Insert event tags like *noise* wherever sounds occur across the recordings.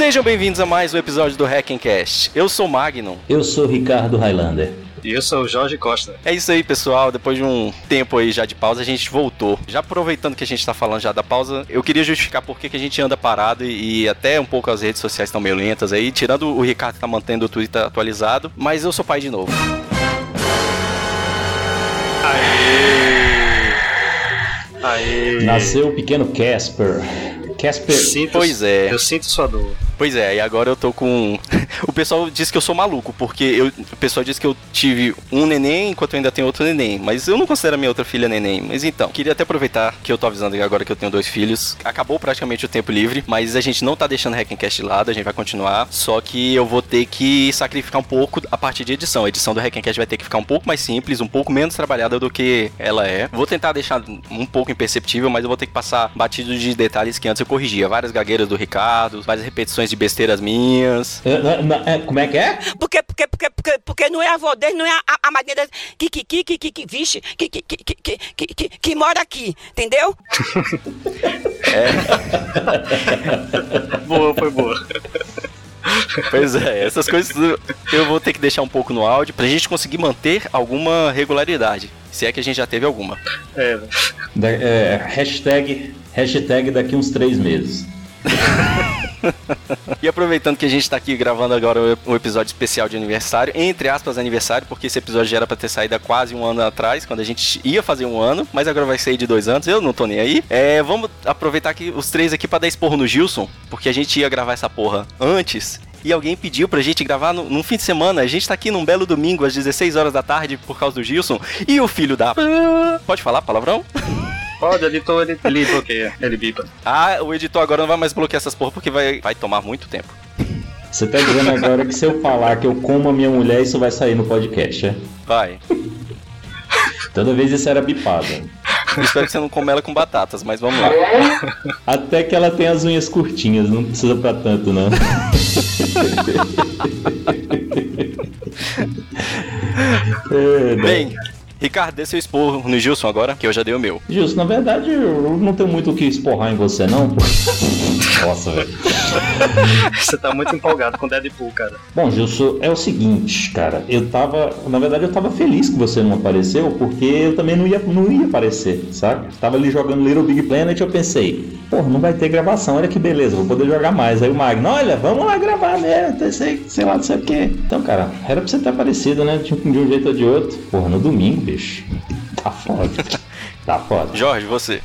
Sejam bem-vindos a mais um episódio do Hackencast. Eu sou Magnum. Eu sou Ricardo Highlander. E eu sou o Jorge Costa. É isso aí, pessoal. Depois de um tempo aí já de pausa, a gente voltou. Já aproveitando que a gente tá falando já da pausa, eu queria justificar por que a gente anda parado e, e até um pouco as redes sociais estão meio lentas aí, tirando o Ricardo que tá mantendo o Twitter atualizado, mas eu sou pai de novo. Aê! Aê! Nasceu o pequeno Casper. Casper. Sinto, Pois é. Eu sinto sua dor. Pois é, e agora eu tô com. *laughs* o pessoal diz que eu sou maluco, porque eu... o pessoal diz que eu tive um neném enquanto eu ainda tenho outro neném. Mas eu não considero a minha outra filha neném. Mas então, queria até aproveitar que eu tô avisando agora que eu tenho dois filhos. Acabou praticamente o tempo livre, mas a gente não tá deixando o Hackencast de lado, a gente vai continuar. Só que eu vou ter que sacrificar um pouco a parte de edição. A edição do Hackencast vai ter que ficar um pouco mais simples, um pouco menos trabalhada do que ela é. Vou tentar deixar um pouco imperceptível, mas eu vou ter que passar batido de detalhes que antes eu corrigia. Várias gagueiras do Ricardo, várias repetições de besteiras minhas. É, não, não, é, como é que é? Porque, porque, porque, porque, porque não é a avó dele, não é a, a, madrinha dele que, que, que, que, que, que, vixe, que, que, que, que, que, que, que, que mora aqui, entendeu? Boa, foi boa. Pois é, essas coisas eu vou ter que deixar um pouco no áudio pra gente conseguir manter alguma regularidade. Se é que a gente já teve alguma. É, é, hashtag, hashtag daqui uns três meses. E aproveitando que a gente tá aqui gravando agora um episódio especial de aniversário, entre aspas aniversário, porque esse episódio já era pra ter saído há quase um ano atrás, quando a gente ia fazer um ano, mas agora vai sair de dois anos, eu não tô nem aí. É, vamos aproveitar que os três aqui pra dar esporro no Gilson, porque a gente ia gravar essa porra antes. E alguém pediu pra gente gravar no, num fim de semana. A gente tá aqui num belo domingo, às 16 horas da tarde, por causa do Gilson. E o filho da. Pode falar palavrão? Pode, editor, ele, ele bloqueia, ele bipa. Ah, o editor agora não vai mais bloquear essas porra porque vai, vai tomar muito tempo. Você tá dizendo agora que se eu falar que eu como a minha mulher, isso vai sair no podcast, é? Vai. Toda vez isso era bipado. Eu espero que você não coma ela com batatas, mas vamos lá. Até que ela tem as unhas curtinhas, não precisa pra tanto, não. *laughs* É, né? Bem, Ricardo, dê seu esporro no Gilson agora, que eu já dei o meu. Justo, na verdade eu não tenho muito o que esporrar em você, não. *laughs* Nossa, velho. Você tá muito empolgado com Deadpool, cara. Bom, Gilson, é o seguinte, cara. Eu tava. Na verdade, eu tava feliz que você não apareceu, porque eu também não ia, não ia aparecer, sabe? Tava ali jogando Little Big Planet e eu pensei, porra, não vai ter gravação, olha que beleza, vou poder jogar mais. Aí o Magno, olha, vamos lá gravar mesmo, então sei, sei lá, não sei o quê. Então, cara, era pra você ter aparecido, né? Um de um jeito ou de outro. Porra, no domingo, bicho. Tá foda. Tá foda. Jorge, você.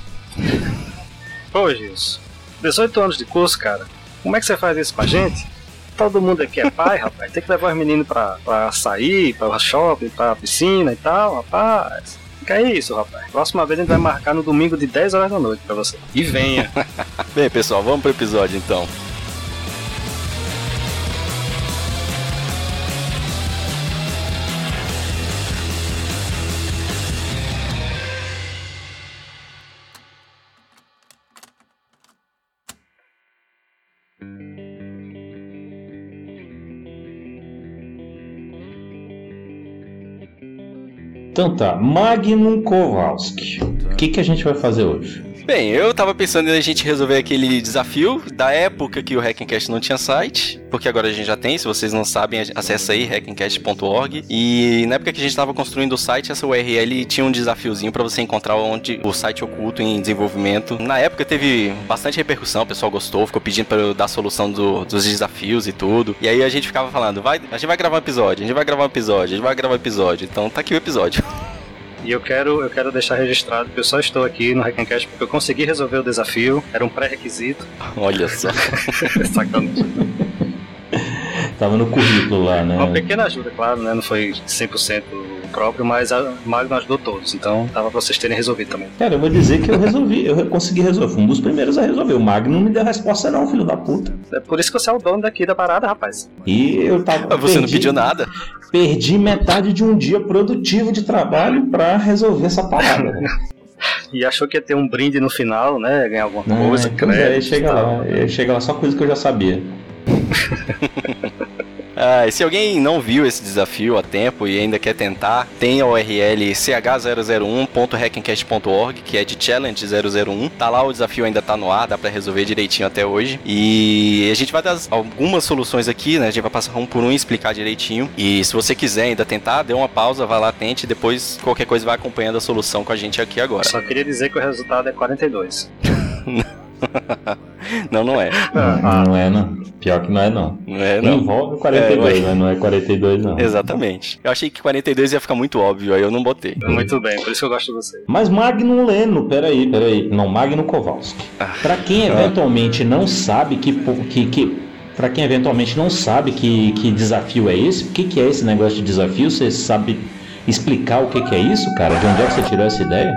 Pô, Gilson, 18 anos de curso, cara. Como é que você faz isso com a gente? Todo mundo aqui é pai, *laughs* rapaz. Tem que levar os meninos pra, pra sair, pra shopping, pra piscina e tal, rapaz. Que é isso, rapaz. Próxima vez a gente vai marcar no domingo de 10 horas da noite pra você. E venha. *laughs* Bem, pessoal, vamos pro episódio então. Então tá, Magnum Kowalski. O que, que a gente vai fazer hoje? Bem, eu tava pensando em a gente resolver aquele desafio da época que o Hackencast não tinha site, porque agora a gente já tem, se vocês não sabem, acessa aí hackencast.org. E na época que a gente tava construindo o site, essa URL tinha um desafiozinho pra você encontrar onde o site oculto em desenvolvimento. Na época teve bastante repercussão, o pessoal gostou, ficou pedindo pra eu dar a solução do- dos desafios e tudo. E aí a gente ficava falando, vai, a gente vai gravar um episódio, a gente vai gravar um episódio, a gente vai gravar um episódio. Então tá aqui o episódio. *laughs* E eu quero, eu quero deixar registrado que eu só estou aqui no Hackencast porque eu consegui resolver o desafio. Era um pré-requisito. Olha só. *laughs* Sacanagem. Tava no currículo lá, né? Uma pequena ajuda, claro, né? Não foi 100% próprio, mas a Magno ajudou todos. Então, tava pra vocês terem resolvido também. Cara, eu vou dizer que eu resolvi, eu consegui resolver. Fui um dos primeiros a resolver. O Magno não me deu resposta, não, filho da puta. É por isso que você é o dono daqui da parada, rapaz. E eu tava. Você não perdi- pediu nada? Perdi metade de um dia produtivo de trabalho pra resolver essa parada. *laughs* E achou que ia ter um brinde no final, né? Ganhar alguma Não, coisa, é, chega lá, é, chega lá, só coisa que eu já sabia. *laughs* Ah, e se alguém não viu esse desafio a tempo e ainda quer tentar, tem a URL ch001.hackencast.org, que é de Challenge 001. Tá lá, o desafio ainda tá no ar, dá pra resolver direitinho até hoje. E a gente vai dar algumas soluções aqui, né? A gente vai passar um por um e explicar direitinho. E se você quiser ainda tentar, dê uma pausa, vai lá, tente, e depois qualquer coisa vai acompanhando a solução com a gente aqui agora. Só queria dizer que o resultado é 42. *laughs* *laughs* não, não é. Ah, não é não. Pior que não é não. Não é, não. Envolve 42, É, mas não é 42 não. Exatamente. Eu achei que 42 ia ficar muito óbvio, aí eu não botei. Muito bem, por isso que eu gosto de você. Mas Magnum Leno, peraí, peraí. Não, Magnum Kowalski. Pra quem eventualmente não sabe que. que, que Pra quem eventualmente não sabe que, que desafio é esse, o que, que é esse negócio de desafio? Você sabe explicar o que, que é isso, cara? De onde é que você tirou essa ideia?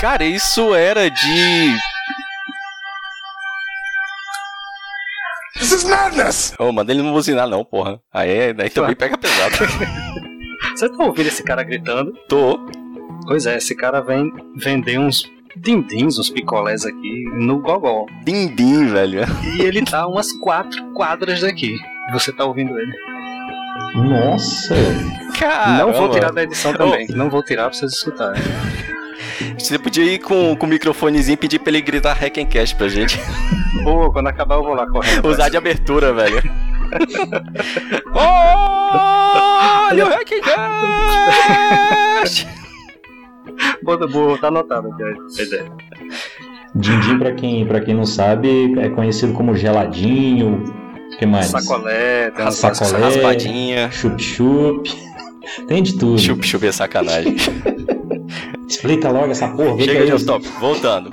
Cara, isso era de. This is madness! Ô, manda ele não buzinar, não, porra. Aí, é- aí também pega pesado. *laughs* Você tá ouvindo esse cara gritando? Tô. Pois é, esse cara vem vender uns dindins, uns picolés aqui no Gogol. Dindim, velho. E ele tá umas quatro quadras daqui. Você tá ouvindo ele. Nossa! Cara, não vou tirar da edição também. Não vou tirar pra vocês escutarem. Você podia ir com, com o microfonezinho e pedir pra ele gritar Hack and Cash pra gente. Pô, quando acabar eu vou lá correndo. Usar de abertura, velho. *laughs* Olha o Hack and Cash! Boa, boa, tá anotado aqui a ideia. Dindim, pra quem, pra quem não sabe, é conhecido como geladinho. O que mais? Sacolé, tem umas Sacolé. Raspadinha. Chup-chup. Tem de tudo. Chup-chup é sacanagem. *laughs* Explica logo essa porra. Chega é de off-top, voltando.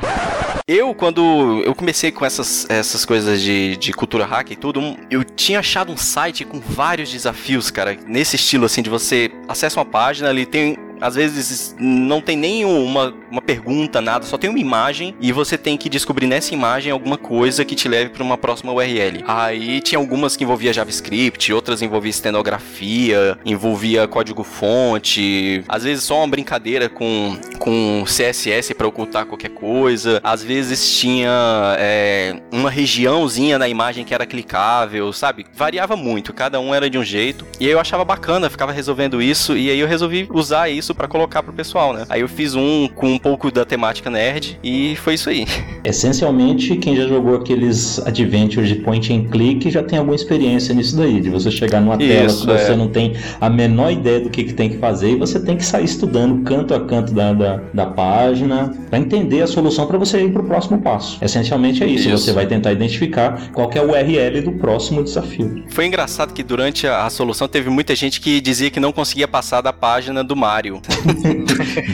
Eu, quando eu comecei com essas, essas coisas de, de cultura hack e tudo, um- eu tinha achado um site com vários desafios, cara, nesse estilo assim, de você acessa uma página, ali tem. Às vezes não tem nem uma, pergunta, nada, só tem uma imagem e você tem que descobrir nessa imagem alguma coisa que te leve para uma próxima URL. Aí tinha algumas que envolvia JavaScript, outras envolvia estenografia, envolvia código-fonte, às vezes só uma brincadeira com, com CSS para ocultar qualquer coisa, às vezes tinha é, uma regiãozinha na imagem que era clicável, sabe? Variava muito, cada um era de um jeito. E eu achava bacana, ficava resolvendo isso, e aí eu resolvi usar isso para colocar pro pessoal, né? Aí eu fiz um com um pouco da temática nerd, e foi isso aí. *laughs* Essencialmente, quem já jogou aqueles adventures de point and click já tem alguma experiência nisso daí, de você chegar numa tela Isso, que você é. não tem a menor ideia do que, que tem que fazer e você tem que sair estudando canto a canto da, da, da página para entender a solução para você ir para o próximo passo. Essencialmente é isso, Isso. você vai tentar identificar qual que é o URL do próximo desafio. Foi engraçado que durante a, a solução teve muita gente que dizia que não conseguia passar da página do Mario.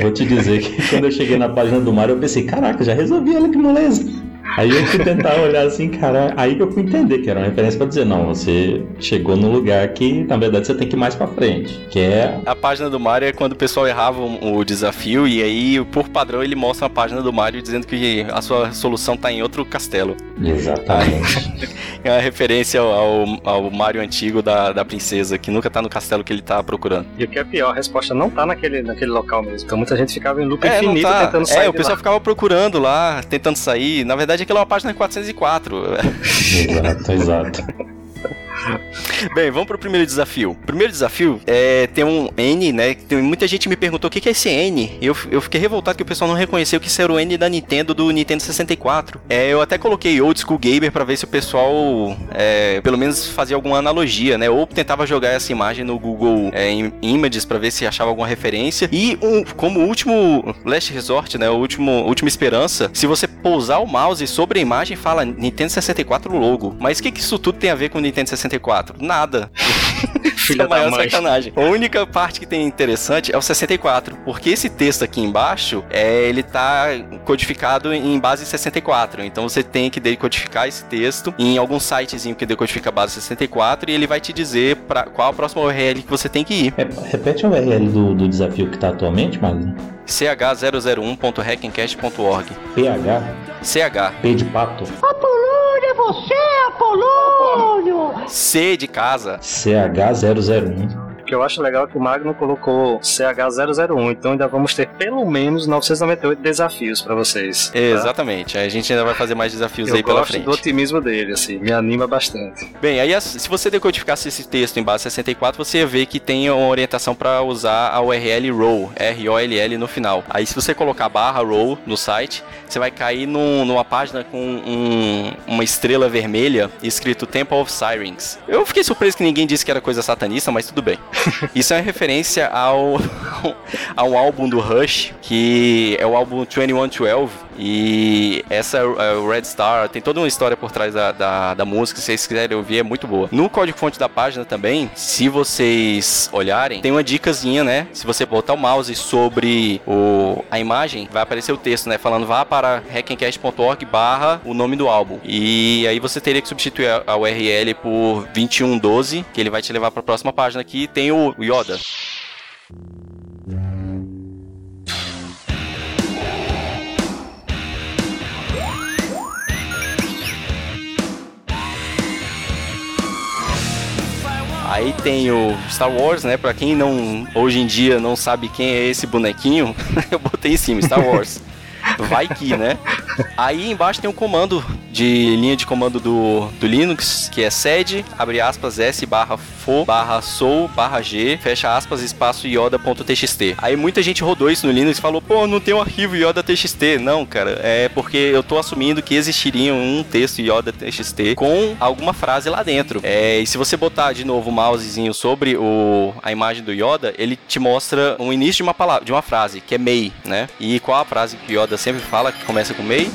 Vou te dizer que quando eu cheguei na página do Mario, eu pensei, caraca, já resolvi ela, que moleza. Aí eu fui tentar olhar assim, cara, aí que eu fui entender que era uma referência pra dizer, não, você chegou no lugar que, na verdade, você tem que ir mais pra frente, que é... A página do Mario é quando o pessoal errava o, desafio e aí, por padrão, ele mostra a página do Mario dizendo que a sua solução tá em outro castelo. Exatamente. *laughs* É uma referência ao, ao- Mario antigo da, da princesa, que nunca tá no castelo que ele tá procurando. E o que é pior, a resposta não tá naquele, naquele local mesmo. Então muita gente ficava em loop É, infinito tá. tentando sair. É, o de pessoal lá. ficava procurando lá, tentando sair. Na verdade, aquela é uma página 404. exato, exato. *laughs* Bem, vamos pro primeiro desafio. Primeiro desafio é tem um N, né? Tem, muita gente me perguntou o que que é esse N. Eu, eu fiquei revoltado que o pessoal não reconheceu que isso era o N da Nintendo do Nintendo 64. É, eu até coloquei Old School Gamer pra ver se o pessoal é, pelo menos fazia alguma analogia, né? Ou tentava jogar essa imagem no Google é, Im- Images pra ver se achava alguma referência. E um- como último last resort, né? O último última esperança, se você pousar o mouse sobre a imagem fala Nintendo 64 logo. Mas o que que isso tudo tem a ver com o Nintendo 64? Nada. *laughs* Filha é a maior da mãe. sacanagem. A única parte que tem interessante é o 64, porque esse texto aqui embaixo, é, ele tá codificado em base 64. Então você tem que decodificar esse texto em algum sitezinho que decodifica a base 64 e ele vai te dizer pra qual a próxima URL que você tem que ir. Re- Repete a URL do, do desafio que tá atualmente, Magno. ch001.hackencast.org. PH, CH. P de pato, Apolônio, é você, Apolônio! C de casa. CH001. Que eu acho legal é que o Magno colocou CH001, então ainda vamos ter pelo menos 998 desafios pra vocês. tá? Exatamente. A gente ainda vai fazer mais desafios Eu aí pela gosto frente. do otimismo dele, assim, me anima bastante. Bem, aí se você decodificasse esse texto em base 64, você ia ver que tem uma orientação para usar a URL roll, R-O-L-L no final. Aí se você colocar barra roll no site, você vai cair num- numa página com um- uma estrela vermelha escrito Temple of Sirens. Eu fiquei surpreso que ninguém disse que era coisa satanista, mas tudo bem. *laughs* Isso é uma referência ao, *laughs* ao álbum do Rush, que é o álbum 2112. E essa o Red Star tem toda uma história por trás da, da, da música. Se vocês quiserem ouvir, é muito boa. No código-fonte da página também, se vocês olharem, tem uma dicasinha, né? Se você botar o mouse sobre o, a imagem, vai aparecer o texto, né? Falando vá para hackencast.org barra o nome do álbum. E aí você teria que substituir a, a URL por 2112, que ele vai te levar para a próxima página aqui. O Yoda. Aí tem o Star Wars, né? Pra quem não hoje em dia não sabe quem é esse bonequinho, *laughs* eu botei em cima Star Wars. Vai que, né? Aí embaixo tem um comando de linha de comando do, do Linux, que é sed, abre aspas, s barra fo barra sou barra g, fecha aspas, espaço ioda.txt. Aí muita gente rodou isso no Linux e falou, pô, não tem um arquivo ioda.txt. Não, cara, é porque eu tô assumindo que existiria um texto ioda.txt com alguma frase lá dentro. É, e se você botar de novo o mousezinho sobre o, a imagem do Yoda, ele te mostra o início de uma palavra, de uma frase, que é May, né? E qual a frase que o Yoda sempre fala que começa com May?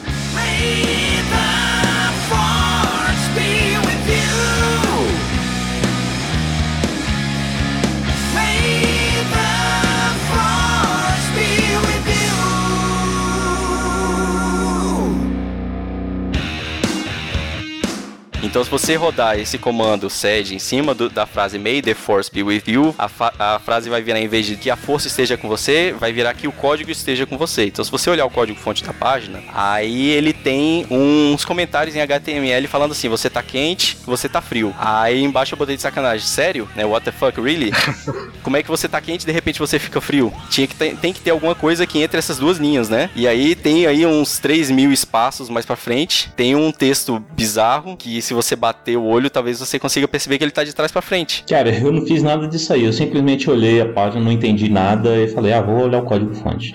Então, se você rodar esse comando sed em cima do- da frase May the Force be with you, a, a frase vai virar, em vez de que a força esteja com você, vai virar que o código esteja com você. Então, se você olhar o código fonte da página, aí ele tem uns comentários em HTML falando assim: você tá quente, você tá frio. Aí embaixo eu botei de sacanagem, sério? Né? What the fuck, really? *laughs* Como é que você tá quente e de repente você fica frio? Tinha que ter, tem que ter alguma coisa aqui entre essas duas linhas, né? E aí tem aí uns 3 mil espaços mais pra frente. Tem um texto bizarro que se você bater o olho, talvez você consiga perceber que ele tá de trás pra frente. Cara, eu não fiz nada disso aí. Eu simplesmente olhei a página, não entendi nada e falei, ah, vou olhar o código fonte.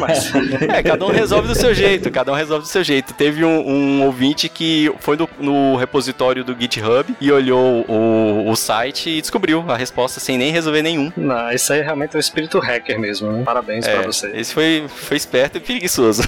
Mas, É, cada um resolve do seu jeito, cada um resolve do seu jeito. Teve um, um ouvinte que foi no, no repositório do GitHub e olhou o, o site e descobriu a resposta sem nem resolver nenhum. não, isso aí realmente é o espírito hacker mesmo. né? Parabéns É, pra você. esse foi, foi esperto e preguiçoso.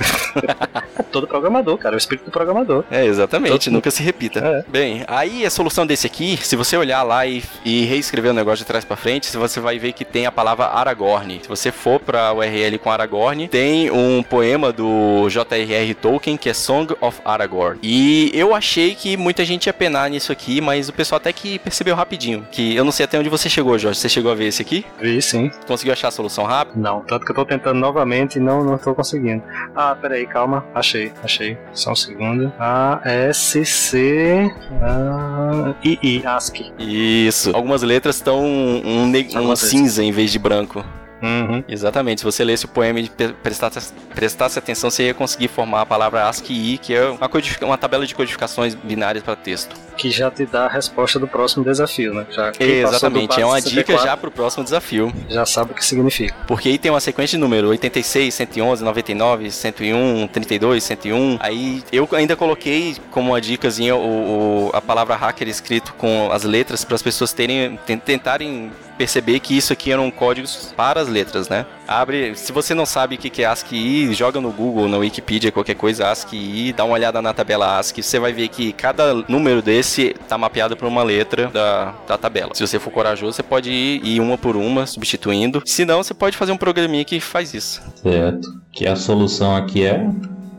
É todo programador, cara. É o espírito do programador. É, exatamente, Todo- nunca se repita. É. Bem, aí a solução desse aqui, se você olhar lá e, e reescrever o negócio de trás pra frente, você vai ver que tem a palavra Aragorn. Se você for pra URL com Aragorn, tem um poema do J.R.R. Tolkien que é Song of Aragorn. E eu achei que muita gente ia penar nisso aqui, mas o pessoal até que percebeu rapidinho. Que eu não sei até onde você chegou, Jorge. Você chegou a ver esse aqui? Vi sim. Conseguiu achar a solução rápido? Não, tanto que eu tô tentando novamente e não, não tô conseguindo. Ah, peraí, calma. Achei, achei. Só um segundo. A, S, C, A, I, I, ASCII. Isso. Algumas letras estão um, um Algumas cinza em vez de branco. Uhum. Exatamente. Se você lesse o poema e prestasse, prestasse atenção, você ia conseguir formar a palavra ASCII, que é uma, uma tabela de codificações binárias para texto. Que já te dá a resposta do próximo desafio, né? Já, Exatamente. É uma dica 64 já pro próximo desafio. Já sabe o que significa. Porque aí tem uma sequência de número 86, 111, 99, 101, 32, 101. Aí eu ainda coloquei como uma dicasinha o, o- a palavra hacker escrito com as letras para as pessoas terem ten- tentarem perceber que isso aqui eram códigos para as letras, né? Abre, se você não sabe o que é ASCII, joga no Google, na Wikipedia, qualquer coisa ASCII, dá uma olhada na tabela ASCII, você vai ver que cada número desse tá mapeado por uma letra da, da tabela. Se você for corajoso, você pode ir, ir uma por uma, substituindo. Se não, você pode fazer um programinha que faz isso. Certo. Que a solução aqui é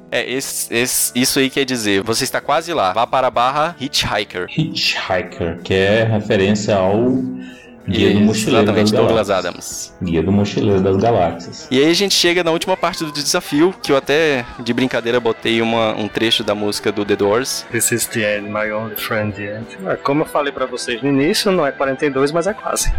É, esse, esse- isso aí quer dizer, você está quase lá. Vá para a barra Hitchhiker. Hitchhiker, que é referência ao Guia do Mochileiro das Exatamente, Douglas Galáxias. Adams. Guia do Mochileiro das Galáxias. E aí a gente chega na última parte do desafio, que eu até, de brincadeira, botei uma, um trecho da música do The Doors. This is the end, my only friend the end. Como eu falei pra vocês no início, não é 42, mas é quase.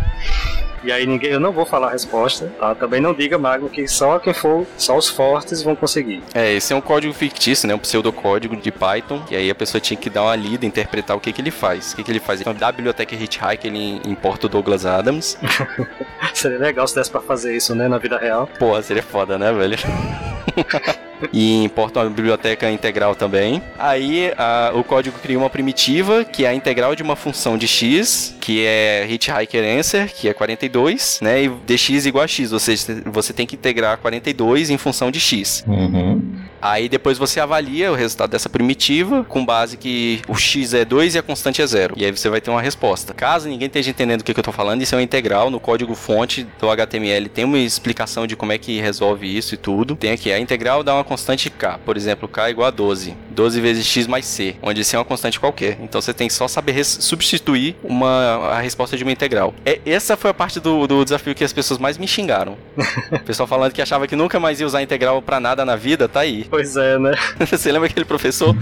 E aí ninguém, eu não vou falar a resposta, tá? Também não diga, Magno, que só quem for, só os fortes vão conseguir. É, esse é um código fictício, né? Um pseudocódigo de Python. E aí a pessoa tinha que dar uma lida, interpretar o que, que ele faz. O que, que ele faz? Então, da biblioteca Hitchhike, ele importa o Douglas Adams. *laughs* Seria legal se desse pra fazer isso, né, na vida real. Pô, seria foda, né, velho? *laughs* e importa uma biblioteca integral também. Aí a- o código cria uma primitiva, que é a integral de uma função de x, que é hitchhiker answer, que é 42, né? E dx igual a x, ou seja, você tem que integrar 42 em função de x. Uhum. Aí depois você avalia o resultado dessa primitiva com base que o x é 2 e a constante é 0. E aí você vai ter uma resposta. Caso ninguém esteja entendendo o que, eu tô falando, isso é uma integral no código fonte do HTML. Tem uma explicação de como é que resolve isso e tudo. Tem aqui a integral dá uma constante k. Por exemplo, k é igual a 12. 12 vezes x mais c, onde c é uma constante qualquer. Então você tem que só saber substituir uma, a resposta de uma integral. É, essa foi a parte do, do desafio que as pessoas mais me xingaram. *laughs* o pessoal falando que achava que nunca mais ia usar integral pra nada na vida, tá aí. Pois é, né? *laughs* Você lembra aquele professor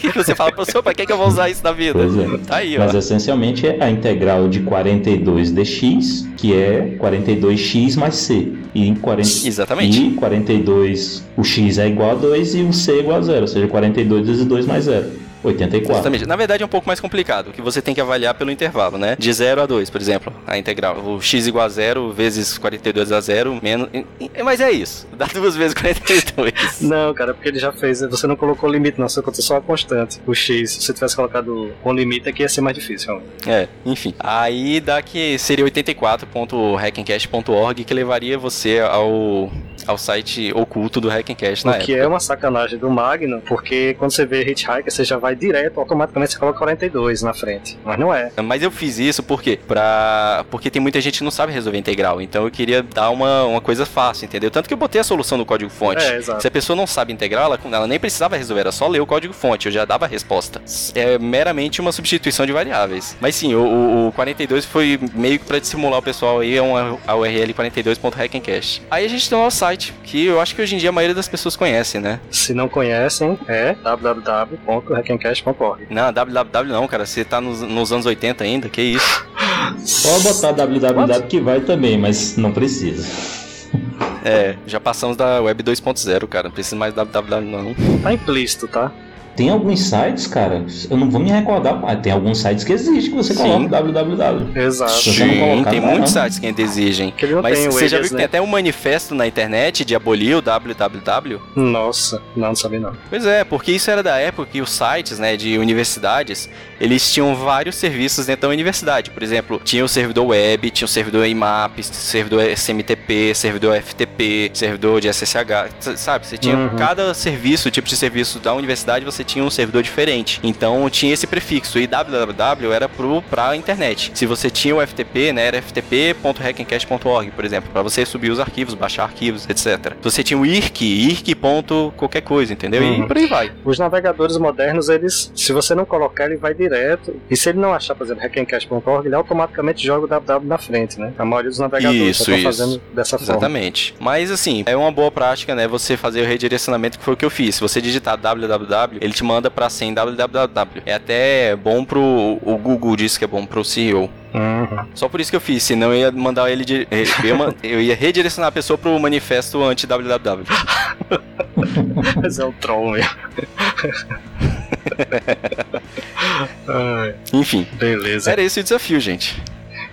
que você, *laughs* fala, professor, pra que, que eu vou usar isso na vida? Pois é. Tá aí, ó. Mas essencialmente é a integral de 42 dx, que é 42x mais c. E em 40... Exatamente. E 42, o x é igual a 2 e o c é igual a 0, ou seja, 42 vezes 2 mais 0. 84. Exatamente. Na verdade é um pouco mais complicado, que você tem que avaliar pelo intervalo, né? De 0 a 2, por exemplo, a integral. O x igual a 0 vezes 42 a 0 menos... Mas é isso. *laughs* Dá duas vezes 42. Não, cara, porque ele já fez. Você não colocou limite, não. Você colocou só a constante. O X, se você tivesse colocado com limite, aqui ia ser mais difícil. realmente. É, enfim. Aí dá que seria 84.hackencast.org que levaria você ao, ao site oculto do Hackencast na O que época. é uma sacanagem do Magno, porque quando você vê Hitchhiker, você já vai direto, automaticamente você coloca 42 na frente. Mas não é. Mas eu fiz isso porque pra... porque tem muita gente que não sabe resolver integral, então eu queria dar uma, uma coisa fácil, entendeu? Tanto que eu botei a solução no código fonte. É. Se a pessoa não sabe integral, ela, ela nem precisava resolver, era só ler o código fonte, eu já dava a resposta. É meramente uma substituição de variáveis. Mas sim, o, o- o 42 foi meio que pra dissimular o pessoal aí, é uma, a URL 42.hackencast. Aí a gente tem o nosso site, que eu acho que hoje em dia a maioria das pessoas conhece, né? Se não conhecem, é www.hackencast.org. Não, www não, cara, você tá nos, nos anos 80 ainda, que isso? Pode botar www que vai também, mas não precisa. É, já passamos da web 2.0, cara, não precisa mais www não. Tá implícito, tá? Tem alguns sites, cara, eu não vou me recordar, mas tem alguns sites que existe que você Sim. coloca www. Exato. Não colocar, tem muitos não. sites que ainda exigem. Que Mas tem você já viu que né? tem até um manifesto na internet de abolir o www? Nossa, não, não sabia não. Pois é, porque isso era da época que os sites, né, de universidades, eles tinham vários serviços dentro da universidade. Por exemplo, tinha o servidor web, tinha o servidor IMAP, servidor SMTP, servidor FTP, servidor de SSH, sabe? Você tinha Uhum. cada serviço, tipo de serviço da universidade, você tinha um servidor diferente. Então tinha esse prefixo e www era pro pra internet. Se você tinha o FTP, né, era ftp.hackencast.org, por exemplo, para você subir os arquivos, baixar arquivos, etc. Se você tinha o IRC, IRC. ponto qualquer coisa, entendeu? E Uhum. por aí vai. Os navegadores modernos, eles, se você não colocar, ele vai direto. E se ele não achar, por exemplo, hackencast.org, ele automaticamente joga o www na frente, né? A maioria dos navegadores Isso, estão isso. fazendo dessa forma. Exatamente. Mas assim, é uma boa prática, né? Você fazer o redirecionamento que foi o que eu fiz. Se você digitar www, ele te manda pra sem www. É até bom pro. O Google disse que é bom pro CEO. Uhum. Só por isso que eu fiz, senão eu ia mandar ele. de- Eu ia, man- eu ia redirecionar a pessoa pro manifesto anti-www. Mas *laughs* é um troll mesmo. *laughs* Enfim, beleza. era esse o desafio, gente.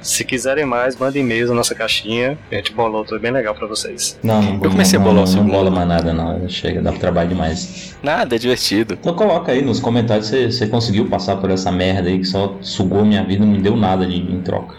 Se quiserem mais, mandem e-mails na nossa caixinha. A gente bolou tudo bem legal pra vocês. Não, não, Eu comecei não, a bolar o não, não segundo. bola mais nada, não. Chega, dá trabalho demais. Nada, é divertido. Então coloca aí nos comentários se você conseguiu passar por essa merda aí que só sugou minha vida e não me deu nada de, em troca.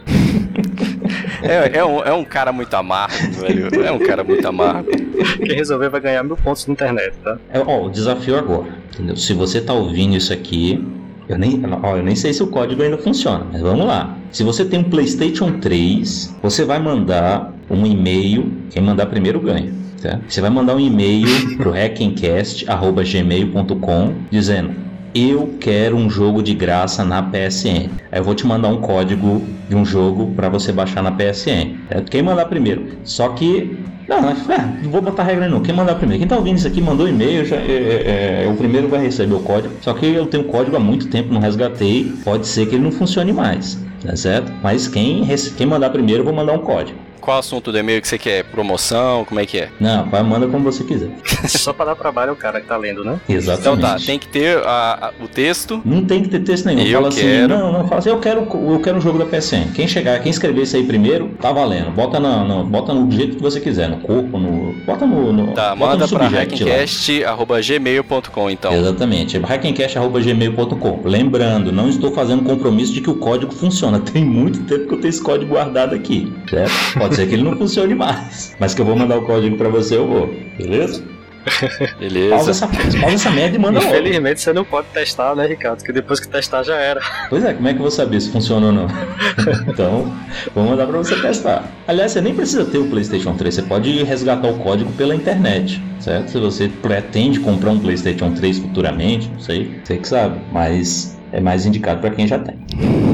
É, é um, é um cara muito amargo, velho. É um cara muito amargo. Quem resolver vai ganhar mil pontos na internet, tá? É, ó, o desafio agora, entendeu? Se você tá ouvindo isso aqui, eu nem, ó, eu nem sei se o código ainda funciona, mas vamos lá. Se você tem um PlayStation 3, você vai mandar um e-mail, quem mandar primeiro ganha. Tá? Você vai mandar um e-mail pro *laughs* hackencast.gmail.com dizendo eu quero um jogo de graça na PSN. Aí eu vou te mandar um código de um jogo para você baixar na PSN. Quem mandar primeiro. Só que não, é, não vou botar regra não. Quem mandar primeiro? Quem tá ouvindo isso aqui mandou e-mail, já, é, é, é, o primeiro vai receber o código. Só que eu tenho código há muito tempo, não resgatei. Pode ser que ele não funcione mais, tá certo? Mas quem, quem mandar primeiro, eu vou mandar um código. Qual assunto do e-mail que você quer? Promoção? Como é que é? Não, vai, manda como você quiser. *laughs* Só para dar trabalho ao cara que tá lendo, né? Exatamente. Então tá, tem que ter a, a, o texto. Não tem que ter texto nenhum. Eu fala assim, quero. não, não, fala assim, eu quero, eu quero o jogo da PSN. Quem chegar, quem escrever isso aí primeiro, tá valendo. Bota, na, no, bota no jeito que você quiser, no corpo, no. Bota no. no Tá, bota manda no pra hackencast.gmail.com então. Exatamente, hackencast.gmail.com. Lembrando, não estou fazendo compromisso de que o código funciona. *laughs* Tem muito tempo que eu tenho esse código guardado aqui, certo? Pode ser que ele não funcione mais, mas que eu vou mandar o código pra você, eu vou, beleza? Pausa Beleza. essa, pausa essa merda e manda logo. Infelizmente você não pode testar, né, Ricardo? Porque depois que testar já era. Pois é, como é que eu vou saber se funciona ou não? *laughs* então, vou mandar pra você testar. Aliás, você nem precisa ter o PlayStation 3, você pode resgatar o código pela internet, certo? Se você pretende comprar um PlayStation 3 futuramente, não sei, você que sabe, mas é mais indicado pra quem já tem.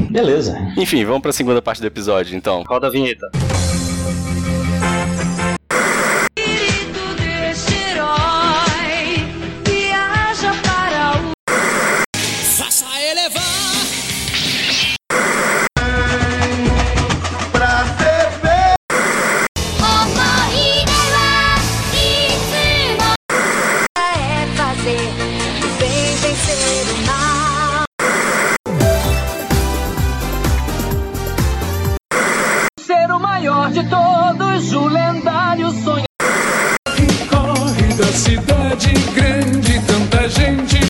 Beleza. Enfim, vamos pra segunda parte do episódio então. Roda a vinheta. De todos, o lendário sonho. Corre da cidade grande, tanta gente.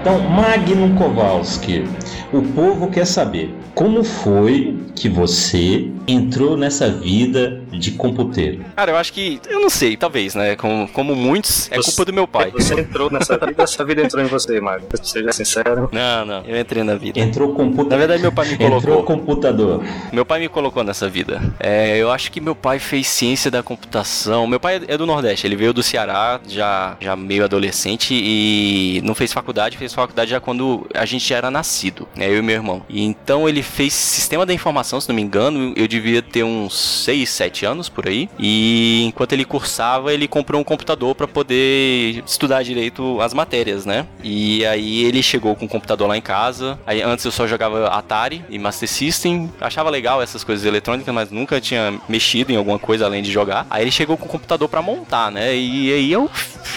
Então, Magnum Kowalski, o povo quer saber como foi que você entrou nessa vida de computeiro. Cara, eu acho que. Eu não sei, talvez, né? Como, como muitos, é Você- culpa do meu pai. Você entrou nessa vida, essa vida entrou em você, Mário. Seja sincero. Não, não. Eu entrei na vida. Entrou computador. Na verdade, meu pai me Entrou colocou. computador. Meu pai me colocou nessa vida. É, eu acho que meu pai fez ciência da computação. Meu pai é do Nordeste, ele veio do Ceará, já, já meio adolescente, e não fez faculdade, fez faculdade já quando a gente já era nascido, né? Eu e meu irmão. E então ele fez sistema da informação, se não me engano, eu devia ter uns 6, 7 anos por aí. E enquanto ele cursava, ele comprou um computador para poder estudar direito as matérias, né? E aí ele chegou com um computador lá em casa. Aí antes eu só jogava Atari e Master System, achava legal essas coisas eletrônicas, mas nunca tinha mexido em alguma coisa além de jogar. Aí ele chegou com o computador para montar, né? E aí eu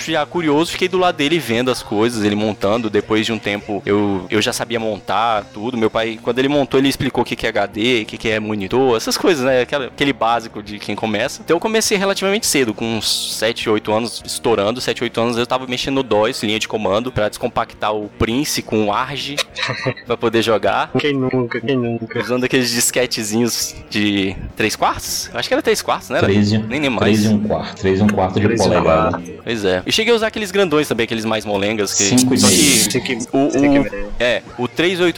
já curioso fiquei do lado dele vendo as coisas, ele montando. Depois de um tempo eu, eu já sabia montar tudo. Meu pai, quando ele montou, ele explicou o que que é HD, o que que é monitor, essas coisas, né? Aquela- aquele básico de quem começa. Então eu comecei relativamente cedo, com uns 7, 8 anos, estourando. 7, 8 anos eu tava mexendo no DOS, linha de comando, pra descompactar o Prince com o ARG *laughs* pra poder jogar. Quem nunca, quem nunca. Usando aqueles disquetezinhos de 3 quartos? Acho que era 3 quartos, né? Era? 3 e, Nem nem mais. 3 e um quarto. 3 e um quarto de Três um polegada. quarto. Pois é. E cheguei a usar aqueles grandões também, aqueles mais molengas. Que... Cinco e Só meio. que e- o, cinco e o- meio. é,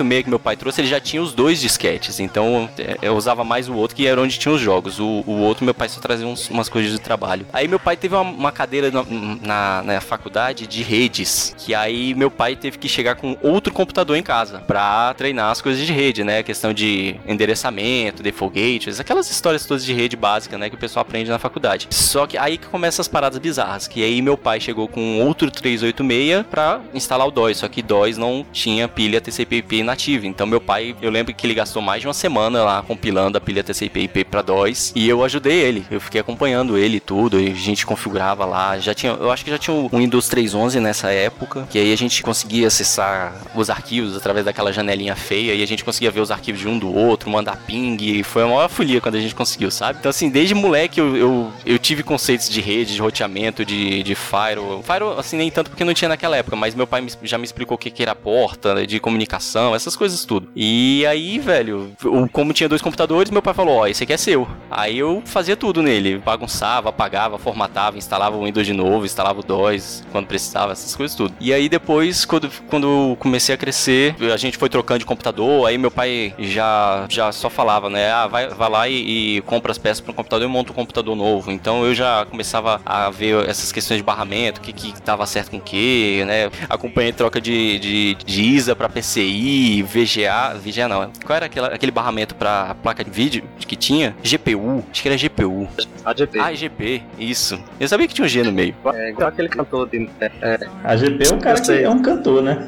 o 386 que meu pai trouxe, ele já tinha os dois disquetes. Então é, eu usava mais o outro, que era onde tinha os jogos. O, o outro, meu pai só trazia uns- umas coisas de trabalho. Aí meu pai teve uma, uma cadeira na, na, na faculdade de redes. Que aí meu pai teve que chegar com outro computador em casa pra treinar as coisas de rede, né? Questão de endereçamento, default aquelas histórias todas de rede básica, né? Que o pessoal aprende na faculdade. Só que aí que começam as paradas bizarras. Que aí meu pai chegou com outro 386 pra instalar o DOS. Só que DOS não tinha pilha TCP/IP Então meu pai, eu lembro que ele gastou mais de uma semana lá compilando a pilha TCP/IP pra DOS. E eu ajudei ele. Eu fiquei acompanhando ele tudo. A gente configurava lá. Já tinha, eu acho que já tinha o Windows 3.11 nessa época. Que aí a gente conseguia acessar os arquivos através daquela janelinha feia. E a gente conseguia ver os arquivos de um do outro, mandar ping. E foi a maior folia quando a gente conseguiu, sabe? Então assim, desde moleque eu, eu, eu tive conceitos de rede, de roteamento, de, de Fire. Fire, assim, nem tanto porque não tinha naquela época, mas meu pai já me explicou o que, que era porta, né, de comunicação, essas coisas tudo. E aí, velho, como tinha dois computadores, meu pai falou: Ó, esse aqui é seu. Aí eu fazia tudo nele, bagunçava, apagava, formatava, instalava o Windows de novo, instalava o DOS quando precisava, essas coisas tudo. E aí depois, quando, quando comecei a crescer, a gente foi trocando de computador, aí meu pai já, já só falava, né? Ah, vai, vai lá e, e compra as peças para o computador e monta um computador novo. Então eu já começava a ver essas questões de barramento, o que, que dava certo com o que, né? Acompanhei troca de, de, de ISA para PCI, VGA, VGA não, qual era aquela, aquele barramento para placa de vídeo que tinha? GPU, acho que era GPU. AGP. Ah, GP, isso. Eu sabia que tinha um G no meio. É igual aquele cantor de. É, é, A GP é um cara que é um cantor, né?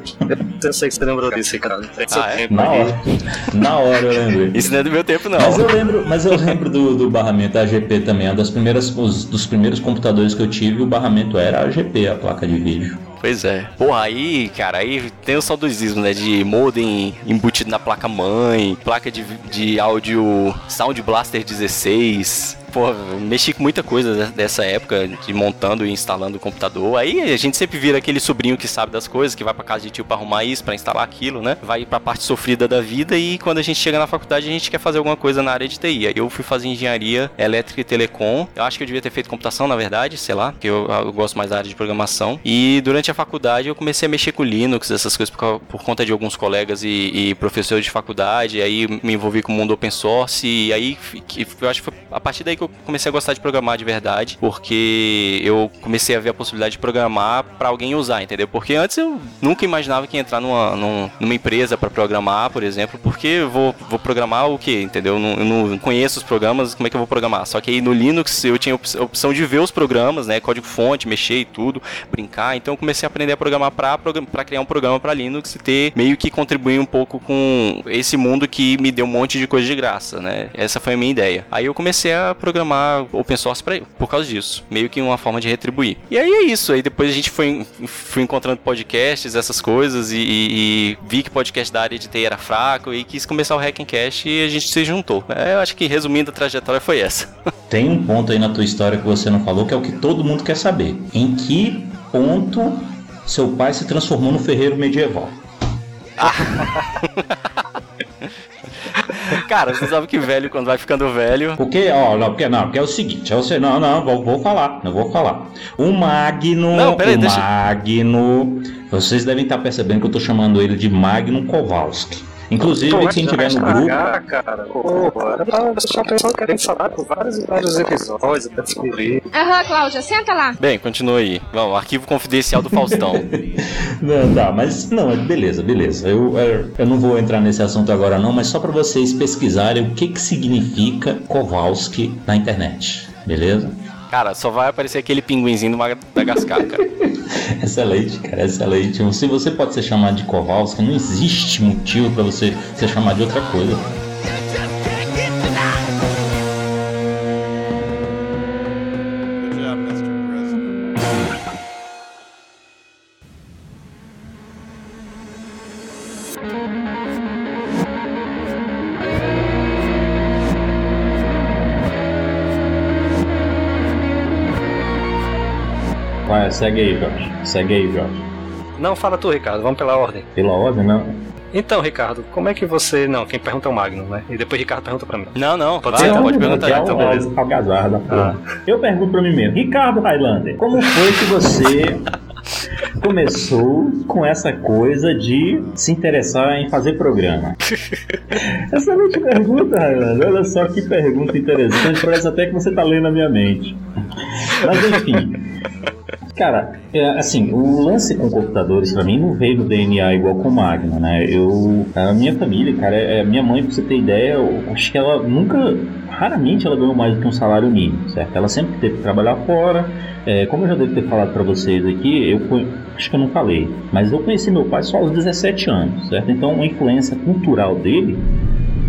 eu sei que você lembrou disso, cara. Ah, é? Na hora. Na hora eu lembrei. Isso não é do meu tempo, não. Mas eu lembro, mas eu lembro do, do barramento AGP também. Uma das primeiras, os- dos primeiros computadores que eu tive, o barramento era AGP, a placa de vídeo. Pois é. Porra, aí, cara, aí tem o saudosismo, né? De modem embutido na placa mãe, placa de, de áudio Sound Blaster 16. Pô, mexi com muita coisa de- dessa época, de montando e instalando o computador. Aí a gente sempre vira aquele sobrinho que sabe das coisas, que vai pra casa de tio pra arrumar isso, pra instalar aquilo, né? Vai pra parte sofrida da vida e quando a gente chega na faculdade a gente quer fazer alguma coisa na área de TI. Aí eu fui fazer engenharia elétrica e telecom. Eu acho que eu devia ter feito computação, na verdade, sei lá, porque eu, eu gosto mais da área de programação. E durante a faculdade eu comecei a mexer com Linux, essas coisas por, por conta de alguns colegas e, e professores de faculdade. Aí me envolvi com o mundo open source e aí eu acho que foi a partir daí que eu comecei a gostar de programar de verdade, porque eu comecei a ver a possibilidade de programar para alguém usar, entendeu? Porque antes eu nunca imaginava que ia entrar numa, num- numa empresa para programar, por exemplo, porque eu vou, vou programar o que, entendeu? Eu não, eu não conheço os programas, como é que eu vou programar? Só que aí no Linux eu tinha a op- a opção de ver os programas, né? Código fonte, mexer e tudo, brincar. Então eu comecei a aprender a programar para criar um programa para Linux e ter meio que contribuir um pouco com esse mundo que me deu um monte de coisa de graça, né? Essa foi a minha ideia. Aí eu comecei a programar open source pra, por causa disso, meio que uma forma de retribuir. E aí é isso. Aí depois a gente foi, foi encontrando podcasts, essas coisas e, e- e vi que podcast da área de TI era fraco e quis começar o Hackencast e a gente se juntou. É, eu acho que resumindo a trajetória foi essa. *laughs* Tem um ponto aí na tua história que você não falou, que é o que todo mundo quer saber. Em que ponto seu pai se transformou no ferreiro medieval? *laughs* *laughs* Cara, você sabe que velho, quando vai ficando velho. Porque, ó, não, porque, não, porque é o seguinte, é você, não, não, vou, vou falar, não vou falar. O Magno, Não, peraí, o deixa- Magno, vocês devem estar percebendo que eu tô chamando ele de Magno Kowalski. Inclusive, Pô, quem já tiver no grupo, cara. Pô, era pra deixar o pessoal querendo falar por vários e vários episódios até descobrir. Aham, Cláudia, senta lá. Bem, continua aí. Vamos, arquivo confidencial do Faustão. *laughs* Não, tá, mas não, é- beleza, beleza. Eu, é, eu não vou entrar nesse assunto agora não, mas só para vocês pesquisarem o que que significa Kowalski na internet, beleza? Cara, só vai aparecer aquele pinguinzinho do Madagascar, cara. *laughs* Excelente, cara, excelente. Se você pode ser chamado de Kowalski, não existe motivo para você ser chamado de outra coisa. Segue aí, Jorge. Segue aí, Jorge. Não, fala tu, Ricardo, vamos pela ordem. Pela ordem, não. Então, Ricardo, como é que você. Não, quem pergunta é o Magno, né? E depois Ricardo pergunta pra mim. Não, não, Pode vai, ser? pode perguntar não, então, beleza. Da porra. Ah. Eu pergunto pra mim mesmo, Ricardo Highlander, como foi que você *laughs* começou com essa coisa de se interessar em fazer programa? *laughs* Excelente pergunta, Highlander. Olha só que pergunta interessante. Parece até que você tá lendo a minha mente. Mas enfim. Cara, é, assim, o lance com computadores pra mim não veio do DNA igual com o Magno, né? Eu, a minha família, cara, é, minha mãe, pra você ter ideia, eu acho que ela nunca, raramente ela ganhou mais do que um salário mínimo, certo? Ela sempre teve que trabalhar fora. É, como eu já devo ter falado pra vocês aqui, eu acho que eu não falei, mas eu conheci meu pai só aos 17 anos, certo? Então, a influência cultural dele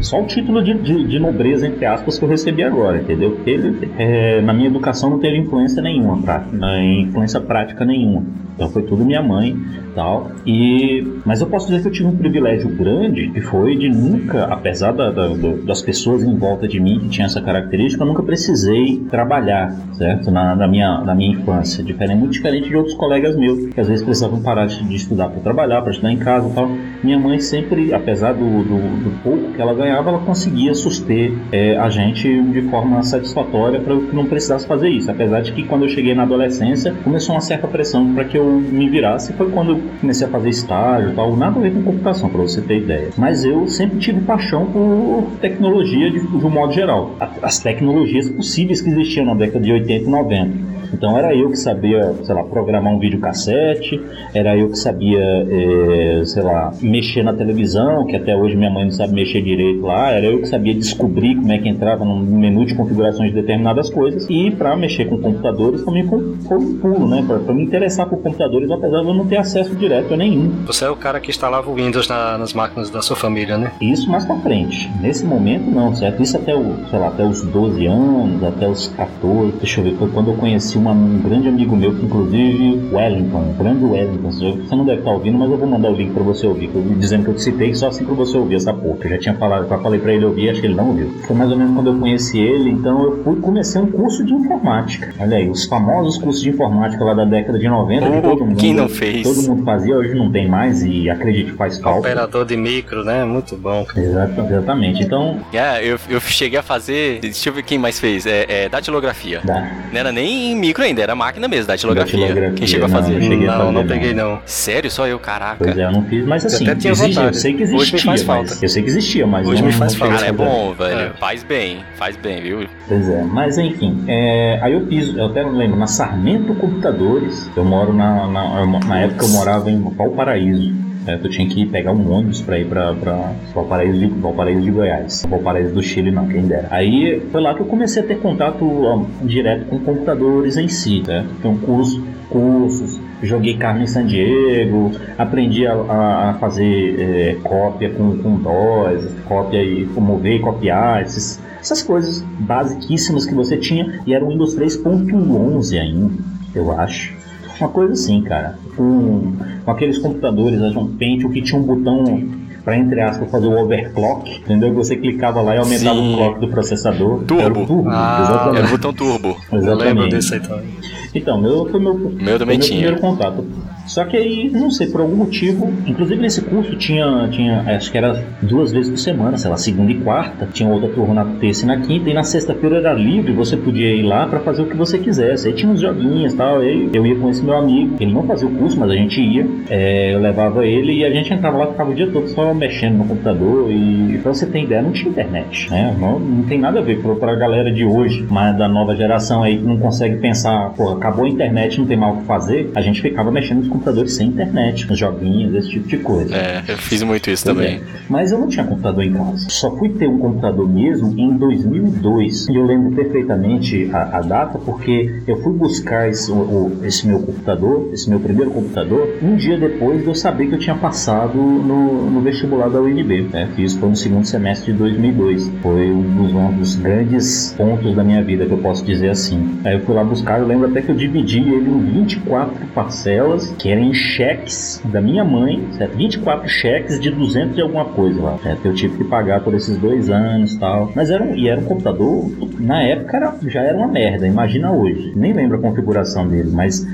Só o título de, de, de nobreza, entre aspas, que eu recebi agora, entendeu? Ele, é, na minha educação não teve influência nenhuma, na- influência prática nenhuma. Então foi tudo minha mãe tal. E, mas eu posso dizer que eu tive um privilégio grande, que foi de nunca, apesar da- da- das pessoas em volta de mim que tinham essa característica, eu nunca precisei trabalhar, certo? Na, na minha, na minha infância. Diferente, muito diferente de outros colegas meus, que às vezes precisavam parar de, de estudar para trabalhar, para estudar em casa tal. Minha mãe sempre, apesar do, do, do pouco que ela ganhava, ela conseguia suster é, a gente de forma satisfatória para que não precisasse fazer isso. Apesar de que quando eu cheguei na adolescência, começou uma certa pressão para que eu me virasse. Foi quando eu comecei a fazer estágio tal, nada a ver com computação, para você ter ideia. Mas eu sempre tive paixão por tecnologia de, de um modo geral. As tecnologias possíveis que existiam na década de 80 e 90. Então era eu que sabia, sei lá, programar um videocassete, era eu que sabia, eh, sei lá, mexer na televisão, que até hoje minha mãe não sabe mexer direito lá, era eu que sabia descobrir como é que entrava no menu de configurações de determinadas coisas. E para mexer com computadores também foi, um pulo, né? Para me interessar por computadores, apesar de eu não ter acesso direto a nenhum. Você é o cara que instalava o Windows na- nas máquinas da sua família, né? Isso mais pra frente. Nesse momento, não, certo? Isso até, o, sei lá, até os 12 anos, até os 14. Deixa eu ver, foi quando eu conheci uma- um grande amigo meu, que inclusive, Wellington, grande Wellington. Você não deve estar ouvindo, mas eu vou mandar o link pra você ouvir. Dizendo que eu te citei só assim pra você ouvir essa porra. Eu já tinha falado, já falei pra ele ouvir, acho que ele não ouviu. Foi mais ou menos quando eu conheci ele, então eu fui comecei um curso de informática. Olha aí, os famosos cursos de informática lá da década de 90, que todo mundo, quem não fez? todo mundo fazia, hoje não tem mais, e acredite, faz falta. Operador de micro, né? Muito bom. Exato, exatamente. Então, É, eu, eu cheguei a fazer. Deixa eu ver quem mais fez. É, é datilografia. dá. Não era nem micro ainda, era máquina mesmo, datilografia. Datilografia, Quem chegou a não, fazer? eu a Não, fazer, não não. peguei não. Sério? Só eu, caraca. Pois é, eu não fiz, mas assim, até tinha eu sei que Hoje me existia, faz falta. eu sei que existia, mas Hoje não, me faz não falta. Cara, é fazer. bom, velho. É. Faz bem, faz bem, viu? Pois é, mas enfim, é, aí eu fiz, eu até lembro, na Sarmento Computadores, eu moro na, na, eu na época eu morava em Valparaíso. Certo? Eu tinha que pegar um ônibus pra ir pra, pra Valparaíso, de, Valparaíso de Goiás. Valparaíso do Chile, não, quem dera. Aí foi lá que eu comecei a ter contato ó, direto com computadores em si, né? Um curso, cursos, joguei Carmen San Diego, aprendi a, a- a fazer é, cópia com, com DOS, cópia e mover e copiar, esses, essas coisas basiquíssimas que você tinha, e era o Windows 3.11 ainda, eu acho. Uma coisa assim, cara. Com, com aqueles computadores, a John Pentium, que tinha um botão para entre aspas fazer o overclock, entendeu? Que você clicava lá e aumentava Sim. o clock do processador. Turbo. Era o turbo, Ah, exatamente. Era o botão turbo. Eu lembro Exatamente. desse aí também. Então, meu foi meu, Meu também meu tinha. primeiro contato. Só que aí, não sei, por algum motivo, inclusive nesse curso tinha, tinha, acho que era duas vezes por semana, sei lá, segunda e quarta, tinha outra turma na terça e na quinta, e na sexta-feira era livre, você podia ir lá pra fazer o que você quisesse. Aí tinha uns joguinhos e tal, aí eu ia com esse meu amigo, ele não fazia o curso, mas a gente ia, é, eu levava ele e a gente entrava lá, ficava o dia todo só mexendo no computador e pra você ter ideia, não tinha internet, né? Não, não tem nada a ver pra, pra galera de hoje, mas da nova geração aí que não consegue pensar, pô, acabou a internet, não tem mais o que fazer, a gente ficava mexendo nos computadores sem internet, nos joguinhos, esse tipo de coisa. É, eu fiz muito isso Pois também. é. Mas eu não tinha computador em casa. Só fui ter um computador mesmo em 2002. E eu lembro perfeitamente a, a data porque eu fui buscar esse, o- esse meu computador, esse meu primeiro computador, um dia depois de eu saber que eu tinha passado no, no vestibular da UNB. Né? Fiz foi no segundo semestre de 2002. Foi um dos, um dos grandes pontos da minha vida, que eu posso dizer assim. Aí eu fui lá buscar, eu lembro até que eu dividi ele em 24 parcelas, que eram cheques da minha mãe, certo? 24 cheques de 200 e alguma coisa lá, certo? Eu tive que pagar por esses dois anos e tal. Mas era um, e era um computador, na época era, já era uma merda, imagina hoje. Nem lembro a configuração dele, mas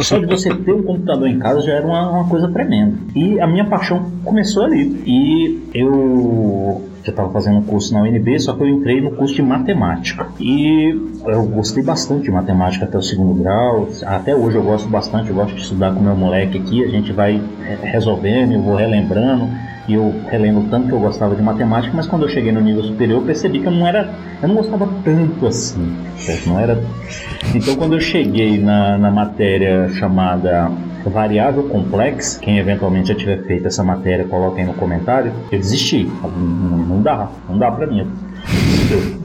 só de você ter um computador em casa já era uma, uma coisa tremenda. E a minha paixão começou ali. E eu já estava fazendo um curso na UNB, só que eu entrei no curso de matemática. E eu gostei bastante de matemática até o segundo grau. Até hoje eu gosto bastante, eu gosto de estudar com meu moleque aqui. A gente vai eh, resolvendo, eu vou relembrando. E eu relembro tanto que eu gostava de matemática, mas quando eu cheguei no nível superior eu percebi que eu não era. Eu não gostava tanto assim. certo? Não era. Então quando eu cheguei na, na matéria chamada variável complexa, quem eventualmente já tiver feito essa matéria, coloca aí no comentário, eu desisti. Não, não dá, não dá pra mim.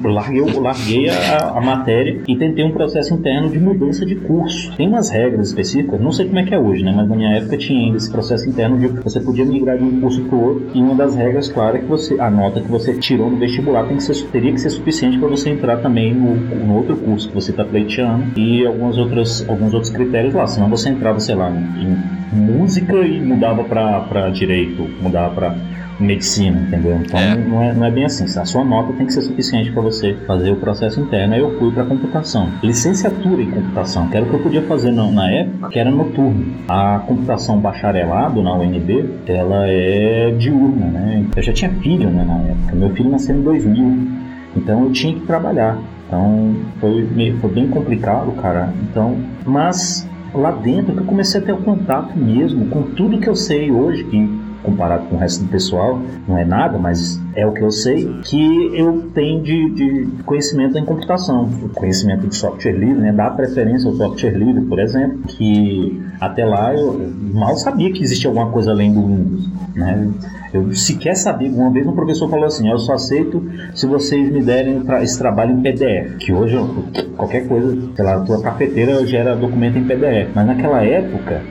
Eu larguei, eu larguei a, a matéria e tentei um processo interno de mudança de curso. Tem umas regras específicas, não sei como é que é hoje, né? Mas na minha época tinha ainda esse processo interno de você podia migrar de um curso para o outro. E uma das regras, claro, é que você a nota que você tirou no vestibular tem que ser, teria que ser suficiente para você entrar também no, no outro curso que você está pleiteando e algumas outras, alguns outros critérios lá. Senão você entrava, sei lá, em música e mudava para direito, mudava para medicina, entendeu? Então É. Não, é, não é bem assim. A sua nota tem que ser suficiente para você fazer o processo interno. Aí eu fui para computação. Licenciatura em computação, que era o que eu podia fazer na, na época, que era noturno. A computação bacharelado na UNB, ela é diurna, né? Eu já tinha filho né, na época. Meu filho nasceu em 2000. Então eu tinha que trabalhar. Então foi, foi bem complicado, cara. Então, mas lá dentro que eu comecei a ter o contato mesmo com tudo que eu sei hoje, que comparado com o resto do pessoal, não é nada, mas é o que eu sei, que eu tenho de, de conhecimento em computação, conhecimento de software livre, né, dar preferência ao software livre, por exemplo, que até lá eu mal sabia que existia alguma coisa além do Windows, né, eu sequer sabia, uma vez um professor falou assim, eu só aceito se vocês me derem esse trabalho em PDF, que hoje qualquer coisa, sei lá, a tua cafeteira gera documento em PDF, mas naquela época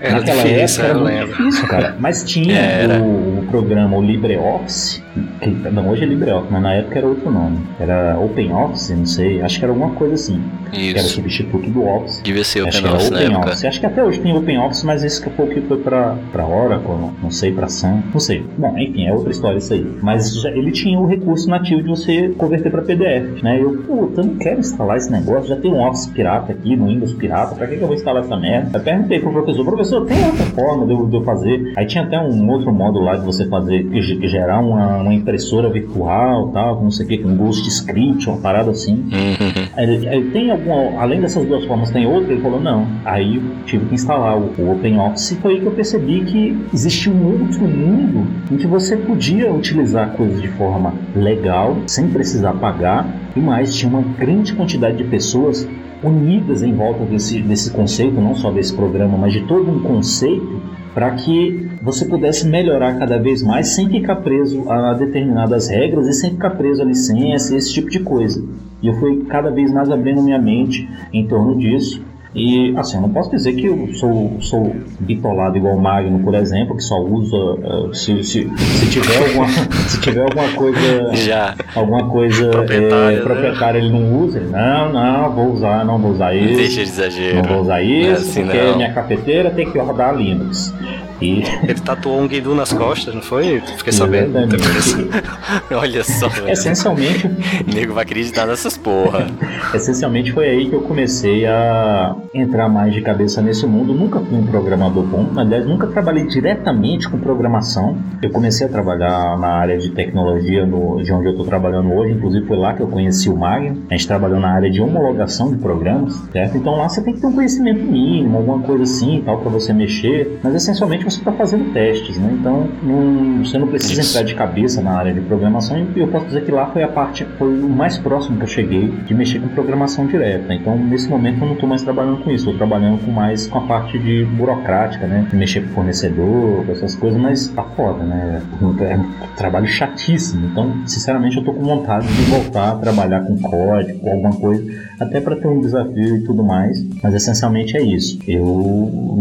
Era Naquela difícil, época era muito lembro. difícil, cara. Mas tinha o, o programa, o LibreOffice, que não, hoje é LibreOffice, mas na época era outro nome. Era OpenOffice, não sei, acho que era alguma coisa assim. Que era o Isso. substituto do Office. Devia ser Acho que OpenOffice era na. OpenOffice. Acho que até hoje tem OpenOffice, mas esse que foi o que foi pra, pra Oracle, não- sei, pra Sun, não sei. Bom, enfim, é outra história isso aí. Mas já- ele tinha o recurso nativo de você converter pra PDF, né? Eu, puta, eu não quero instalar esse negócio, já tem um Office pirata aqui, no Windows pirata, pra que, que eu vou instalar essa merda? Eu perguntei pro professor, professor, tem outra forma de eu, de eu fazer? Aí tinha até um outro módulo lá de você fazer, que gerar uma, uma impressora virtual, tal, não sei o que, com Ghost Script, uma parada assim. Uhum. Ele, aí tem alguma, além dessas duas formas, tem outra? Ele falou, não. Aí eu tive que instalar o, o OpenOffice e foi aí que eu percebi que existia um outro mundo em que você podia utilizar coisas de forma legal, sem precisar pagar, e mais, tinha uma grande quantidade de pessoas unidas em volta desse, desse conceito, não só desse programa, mas de todo um conceito para que você pudesse melhorar cada vez mais sem ficar preso a determinadas regras e sem ficar preso a licença e esse tipo de coisa. E eu fui cada vez mais abrindo minha mente em torno disso. E assim, eu não posso dizer que eu sou, sou bitolado igual o Magno, por exemplo, que só usa eh, se, se, se tiver alguma *laughs* se tiver alguma coisa Já. alguma coisa Proprietária, eh, né? proprietária ele não usa, ele, não, não, vou usar, não vou usar isso. Deixa de exagero. Não vou usar é isso, assim, porque não. minha cafeteira tem que rodar Linux. E Ele tatuou um Guidu nas costas, não foi? Fiquei sabendo. Exatamente. *laughs* Olha só, velho. essencialmente, O nego vai acreditar nessas porra. essencialmente foi aí que eu comecei a entrar mais de cabeça nesse mundo. Nunca fui um programador bom, aliás, nunca trabalhei diretamente com programação. Eu comecei a trabalhar na área de tecnologia no, de onde eu estou trabalhando hoje, inclusive foi lá que eu conheci o Magno. A gente trabalhou na área de homologação de programas, certo? Então lá você tem que ter um conhecimento mínimo, alguma coisa assim, tal, para você mexer. Mas essencialmente você está fazendo testes, né? Então não- você não precisa Isso. entrar de cabeça na área de programação. E eu posso dizer que lá foi a parte, foi o mais próximo que eu cheguei de mexer com programação direta. Então nesse momento eu não estou mais trabalhando com isso, estou trabalhando com mais com a parte de burocrática, né? De mexer com fornecedor, com essas coisas, mas tá foda, né? É um trabalho chatíssimo. Então, sinceramente, eu tô com vontade de voltar a trabalhar com código, com alguma coisa, até para ter um desafio e tudo mais. Mas essencialmente é isso. Eu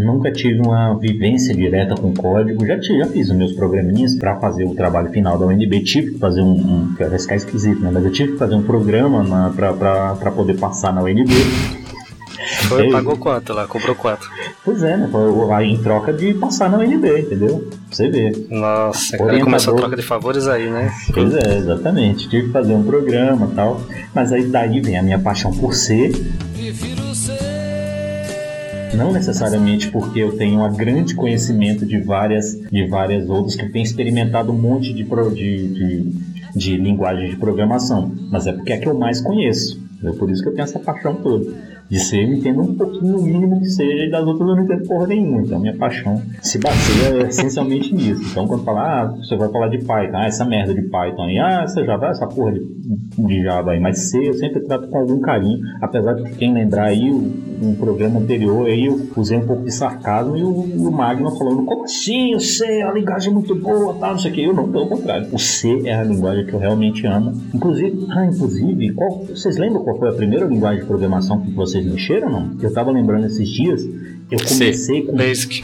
nunca tive uma vivência direta com código. Já, já fiz os meus programinhas para fazer o trabalho final da UNB. Tive que fazer um. um vai ficar esquisito, né? Mas eu tive que fazer um programa para poder passar na UNB. Foi, pagou quanto lá? Comprou quanto? Pois é, né? Foi aí em troca de passar na UNB, entendeu? Pra você ver. Nossa, cara, Orientador. começou a troca de favores aí, né? Pois é, exatamente. Tive que fazer um programa e tal. Mas aí daí vem a minha paixão por ser. Não necessariamente porque eu tenho um grande conhecimento de várias, de várias outras, que tenho experimentado um monte de, de, de, de linguagem de programação, mas é porque é que eu mais conheço. É por isso que eu tenho essa paixão toda. De C eu entendo um pouquinho, no mínimo que seja, e das outras eu não entendo porra nenhuma. Então minha paixão se baseia essencialmente nisso. Então quando falar, ah, você vai falar de Python, ah, essa merda de Python aí, ah, essa Java, essa porra de, de Java aí. Mas C eu sempre trato com algum carinho, apesar de quem lembrar aí, um programa anterior aí eu usei um pouco de sarcasmo e o, o Magno falando, como assim o C, a linguagem é muito boa, tal, não sei o que. Eu não, pelo contrário. O C é a linguagem que eu realmente amo. Inclusive, ah, inclusive, qual, vocês lembram qual foi a primeira linguagem de programação que vocês mexeram, não? Eu tava lembrando esses dias, eu comecei com. Basic.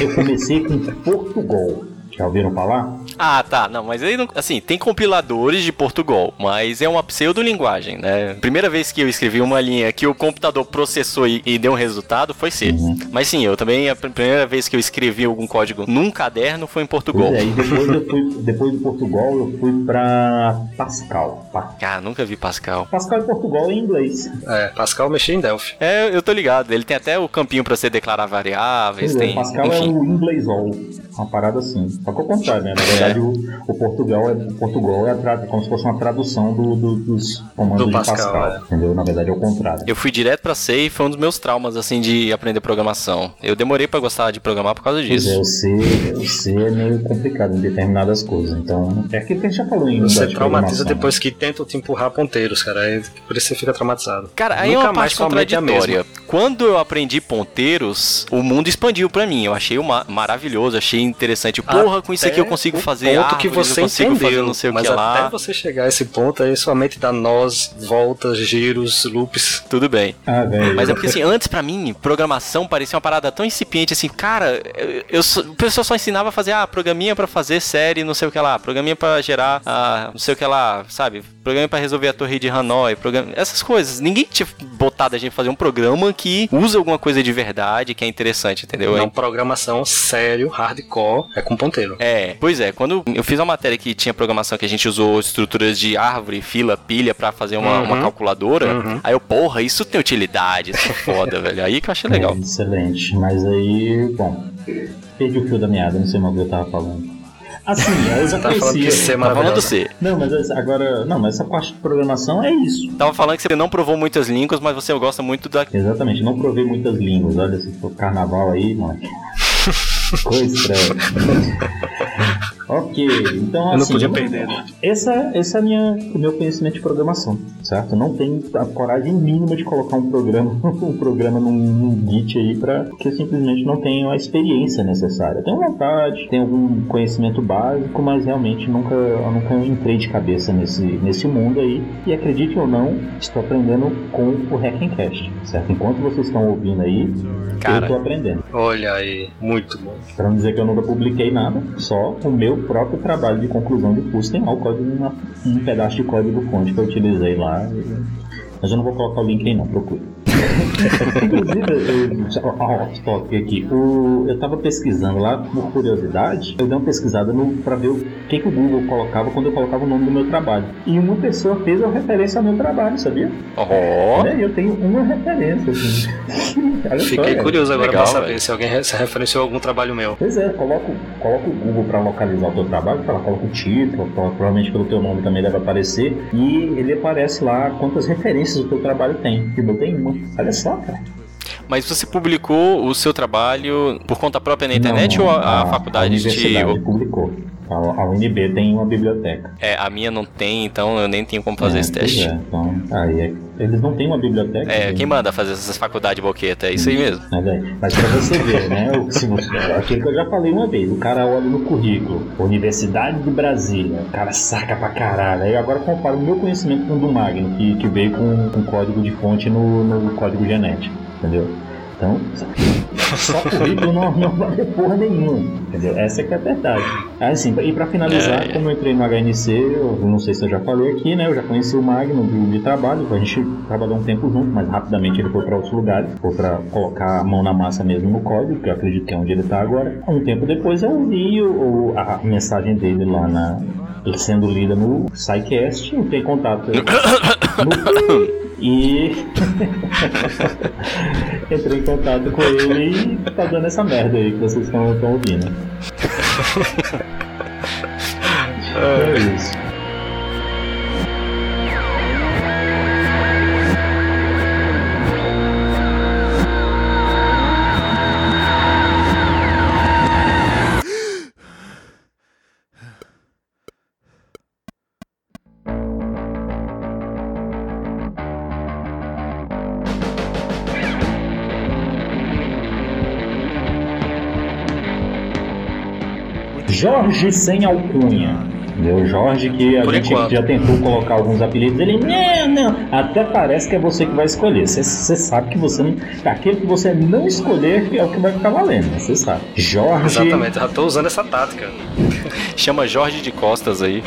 Eu comecei com Portugal. Já ouviram falar? Ah, tá. Não, mas aí, não- assim, tem compiladores de Portugal, mas é uma pseudolinguagem, né? Primeira vez que eu escrevi uma linha que o computador processou e, e deu um resultado foi C. Uhum. Mas sim, eu também, a pr- primeira vez que eu escrevi algum código num caderno foi em Portugal. Pois é, e depois, eu fui, depois do Portugal eu fui pra Pascal. Pa- Ah, nunca vi Pascal. Pascal e Portugal em inglês. É, Pascal mexia em Delphi. É, eu tô ligado. Ele tem até o campinho pra você declarar variáveis, Pois é, tem, Pascal enfim. é o inglês all, uma parada assim. Só que ao contrário, né? Na verdade, o, o Portugal é o Portugal é tra- como se fosse uma tradução do, do- dos comandos Do de Pascal, Pascal, é. entendeu? Na verdade é o contrário. Eu fui direto pra C e foi um dos meus traumas, assim, de aprender programação. Eu demorei pra gostar de programar por causa Pois é, disso. o C, o C é meio complicado em determinadas coisas. Então, é aquilo que a gente já falou em Você de traumatiza depois que tentam te empurrar ponteiros, cara. Aí, por isso você fica traumatizado. Cara, aí é Nunca uma mais parte é contraditória. Quando eu aprendi ponteiros, o mundo expandiu pra mim. Eu achei uma, maravilhoso, achei interessante. Porra, com isso aqui eu consigo Até fazer o ponto que árvores, você eu consigo entendeu, fazer não sei o mas que lá. até você chegar a esse ponto aí, sua mente dá nós, voltas, giros, loops. Tudo bem. Ah, velho. Mas é porque assim, antes pra mim, programação parecia uma parada tão incipiente assim, cara, eu, eu só- o pessoal só ensinava a fazer, ah, programinha pra fazer série, não sei o que lá, programinha pra gerar, ah, não sei o que lá, sabe? Programinha pra resolver a torre de Hanoi, programa, essas coisas. Ninguém tinha botado a gente fazer um programa que usa alguma coisa de verdade, que é interessante, entendeu? Não, programação sério, hardcore, é com ponteiro. É, pois é, quando eu fiz uma matéria que tinha programação que a gente usou estruturas de árvore, fila, pilha pra fazer uma, Uhum. uma calculadora, Uhum. aí eu, porra, isso tem utilidade, isso é foda, *laughs* velho. Aí que eu achei legal. É, excelente. Mas aí, bom, perdi o fio da meada, não sei mais o que eu tava falando. Assim, eu já Tá falando que C é Tá falando maravilhoso. C. Não, mas agora. Não, mas essa parte de programação é isso. Tava falando que você não provou muitas línguas, mas você gosta muito da. Exatamente, não provei muitas línguas. Olha, se for carnaval aí, mano. *laughs* Coisa estranha. Ok, então Eu não assim. podia perder, né? Essa, esse é a minha, o meu conhecimento de programação, certo? Eu não tenho a coragem mínima de colocar um programa, *laughs* um programa num, num Git aí para porque eu simplesmente não tenho a experiência necessária. Eu tenho vontade, tenho algum conhecimento básico, mas realmente nunca, eu nunca entrei de cabeça nesse, nesse mundo aí. E acredite ou não, estou aprendendo com o Hackencast, certo? Enquanto vocês estão ouvindo aí, eu Cara. estou aprendendo. Olha aí, muito bom. Pra não dizer que eu nunca publiquei nada, só o meu próprio trabalho de conclusão de curso tem lá o código, uma- um pedaço de código fonte que eu utilizei lá. Mas eu não vou colocar o link aí não, procure. Inclusive, eu, off topic aqui, o, eu tava pesquisando lá, por curiosidade, eu dei uma pesquisada no, pra ver o que, que o Google colocava quando eu colocava o nome do meu trabalho. E uma pessoa fez uma referência ao meu trabalho, sabia? Ó, Olha, eu tenho uma referência, assim. *laughs* Olha só, Fiquei cara. curioso agora Legal, pra saber velho. se alguém se referenciou a algum trabalho meu. Pois é, coloca, o- coloca o Google para localizar o teu trabalho, fala, coloca o título, pro- provavelmente pelo teu nome também deve aparecer, e ele aparece lá quantas referências o teu trabalho tem. E eu tem uma. Olha só, cara. Mas você publicou o seu trabalho por conta própria na internet Não, ou a, a faculdade a universidade te. publicou. A, a UNB tem uma biblioteca. É, a minha não tem, então eu nem tenho como fazer É, esse teste. É, então, aí é- eles não têm uma biblioteca. É, quem manda fazer essas faculdades boqueta? É isso aí mesmo. Mas, é, mas pra você ver, né? o- aquilo que eu já falei uma vez, o cara olha no currículo, Universidade de Brasília, o cara saca pra caralho. Aí agora compara o meu conhecimento com o do Magno, que, que veio com, com código de fonte no, no código genético, entendeu? Então, só *laughs* currículo não, não vale porra nenhuma, entendeu? Essa é que é a verdade. Assim, e pra finalizar, É. como eu entrei no HNC, eu não sei se eu já falei aqui, né? Eu já conheci o Magno de, de trabalho, a gente trabalhou um tempo junto, mas rapidamente ele foi pra outros lugares, foi pra colocar a mão na massa mesmo no código, que eu acredito que é onde ele tá agora. Um tempo depois eu vi o, a mensagem dele lá na sendo lida no SciCast, eu tenho contato *coughs* no, e *laughs* entrei em contato com ele e tá dando essa merda aí que vocês estão ouvindo. *laughs* É isso. Jorge sem alcunha. Entendeu? Jorge que a Por gente enquanto. já tentou colocar alguns apelidos, ele, não, não, até parece que é você que vai escolher. Você- sabe que você não. Aquele que você não escolher é o que vai ficar valendo, você sabe. Jorge. Exatamente, já tô usando essa tática. Chama Jorge de Costas aí.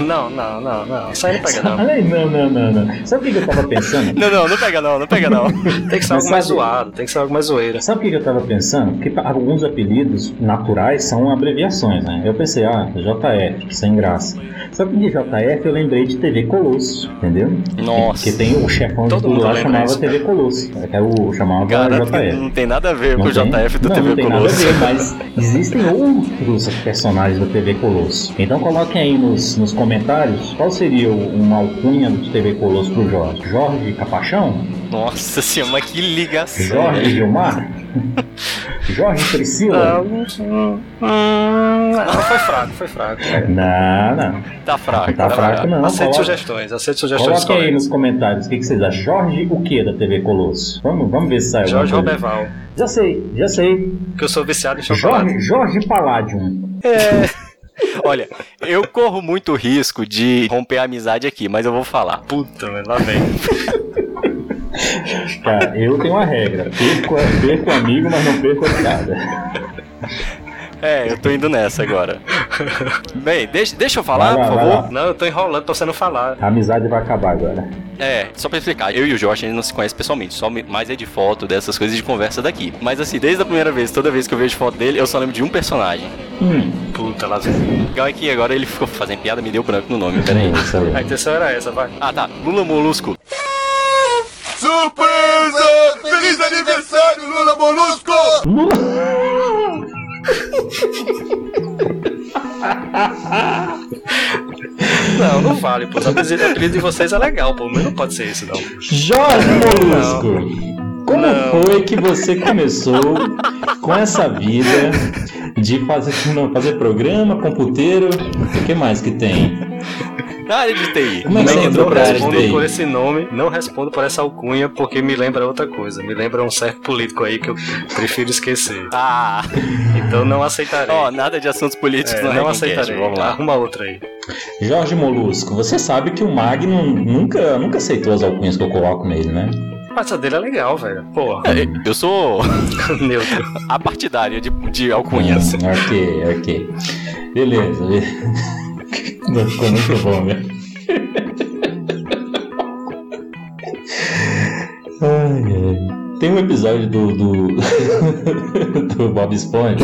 Não, não, não, não. Aí não pega não. Ai, não, não, não, não. Sabe o que eu tava pensando? Não, não, não pega não, não pega não. Tem que ser algo mais zoado, tem que ser algo mais zoeira. Sabe o que eu tava pensando? Que alguns apelidos naturais são abreviações, né? Eu pensei, ah, JF, sem graça. Só que de JF eu lembrei de TV Colosso, entendeu? Nossa. Que tem o chefão de Todo tudo lá chamava isso, TV Colosso. É o chamava Garanto JF. não tem nada a ver Não com o? JF do não, TV não tem Colosso. nada a ver, mas existem outros personagens do TV Colosso. Então coloquem aí nos, nos comentários qual seria uma alcunha do TV Colosso pro Jorge. Jorge Capachão? Nossa senhora, mas que ligação. Jorge velho. Gilmar? *laughs* Jorge Priscila? Não, não, foi fraco, foi fraco. Não, não. Tá fraco. Tá fraco não. Aceite Coloca- sugestões, aceite sugestões Coloquem aí nos comentários o que, que vocês acham. Jorge o que da TV Colosso? Vamos, vamos ver se sai Jorge coisa. Roberval, Já sei, já sei. que eu sou viciado em chocolate. Jorge, Jorge Palladium. Olha, eu corro muito risco de romper a amizade aqui, mas eu vou falar. Puta, mas lá vem. Cara, eu tenho uma regra. Perco, perco amigo, mas não perco a piada. É, eu tô indo nessa agora. *laughs* Bem, deixa, deixa eu falar, lá, por favor. Não, eu tô enrolando, tô sendo falar. A amizade vai acabar agora. É, só pra explicar, eu e o Jorge a gente não se conhece pessoalmente, só mais é de foto, dessas coisas de conversa daqui. Mas assim, desde a primeira vez, toda vez que eu vejo foto dele, eu só lembro de um personagem. Hum, Puta, lá. Legal é que agora ele ficou fazendo piada, me deu branco no nome, peraí. excelente. A intenção era essa, vai. Ah tá, Lula Molusco. Surpresa! Feliz aniversário, Lula Molusco! *laughs* Não, não vale, pô. O apelido apelido de vocês é legal, pô. Mas não pode ser isso, não. Jorge Molusco. Como Não. foi que você começou com essa vida de fazer, não, fazer programa, computeiro? O que mais que tem? Na área de TI. Como é é Não de respondo TI? por esse nome, não respondo por essa alcunha, porque me lembra outra coisa. Me lembra um certo político aí que eu prefiro esquecer. Ah, Então não aceitarei. ó, nada de assuntos políticos É, não Hackencast, aceitarei. Vamos lá. Arruma outra aí. Jorge Molusco, você sabe que o Magno nunca, nunca aceitou as alcunhas que eu coloco nele, né? Mas essa dele é legal, velho. Pô, É, Eu sou *laughs* neutro. apartidário de, de alcunhas. Hum, ok, ok. Beleza. Ficou muito bom, né? Ai, ai. Tem um episódio do, do, *laughs* do Bob Esponja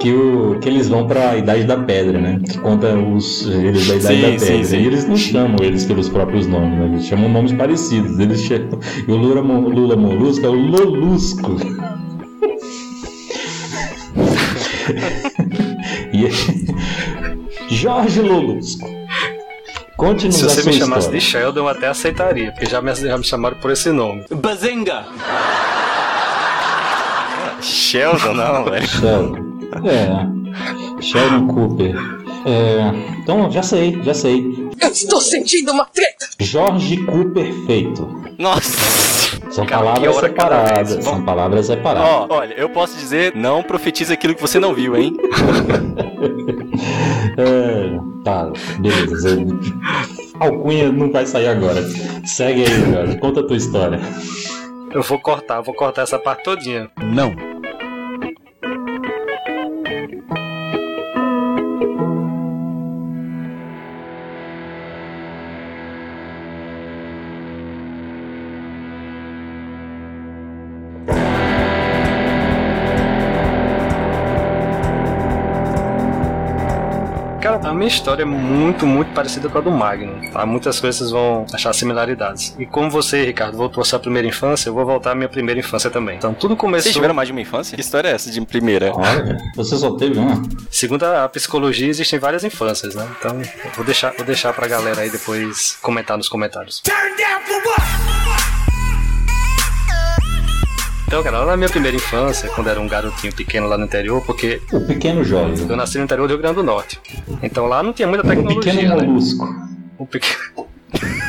que, o, que eles vão pra Idade da Pedra, né? Que conta os, eles da Idade Sim, da sim, Pedra. sim. E eles não chamam eles pelos próprios nomes, né? Eles chamam nomes parecidos. Eles chamam, e o Lula, Lula Molusco é o Lolusco. *laughs* E- Jorge Lolusco. Conte-nos Se você me chamasse história. de Sheldon, eu até aceitaria, porque já me, já me chamaram por esse nome. Bazinga! Sheldon, não, velho. Sheldon. É. Sheldon Cooper. É. Então, já sei, já sei. Eu estou sentindo uma treta! Jorge Cooper feito. Nossa. São Cara, palavras separadas. São palavras separadas. Ó, olha, eu posso dizer, não profetiza aquilo que você não viu, hein? *laughs* É, tá, beleza. Alcunha não vai sair agora. Segue aí, Jorge. Conta a tua história. Eu vou cortar, vou cortar essa parte todinha. Não. Minha história é muito, muito parecida com a do Magno. Tá? Muitas coisas vocês vão achar similaridades. E como você, Ricardo, voltou à sua primeira infância, eu vou voltar à minha primeira infância também. Então tudo começou. Vocês tiveram mais de uma infância? Que história é essa de primeira? Olha, você só teve uma. Segundo a psicologia, existem várias infâncias, né? Então, vou deixar, vou deixar pra galera aí depois comentar nos comentários. Então, cara, lá na minha primeira infância, quando era um garotinho pequeno lá no interior, porque O pequeno Jorge. eu nasci no interior do Rio Grande do Norte. Então lá não tinha muita O tecnologia, pequeno né? molusco. O pequeno. *laughs*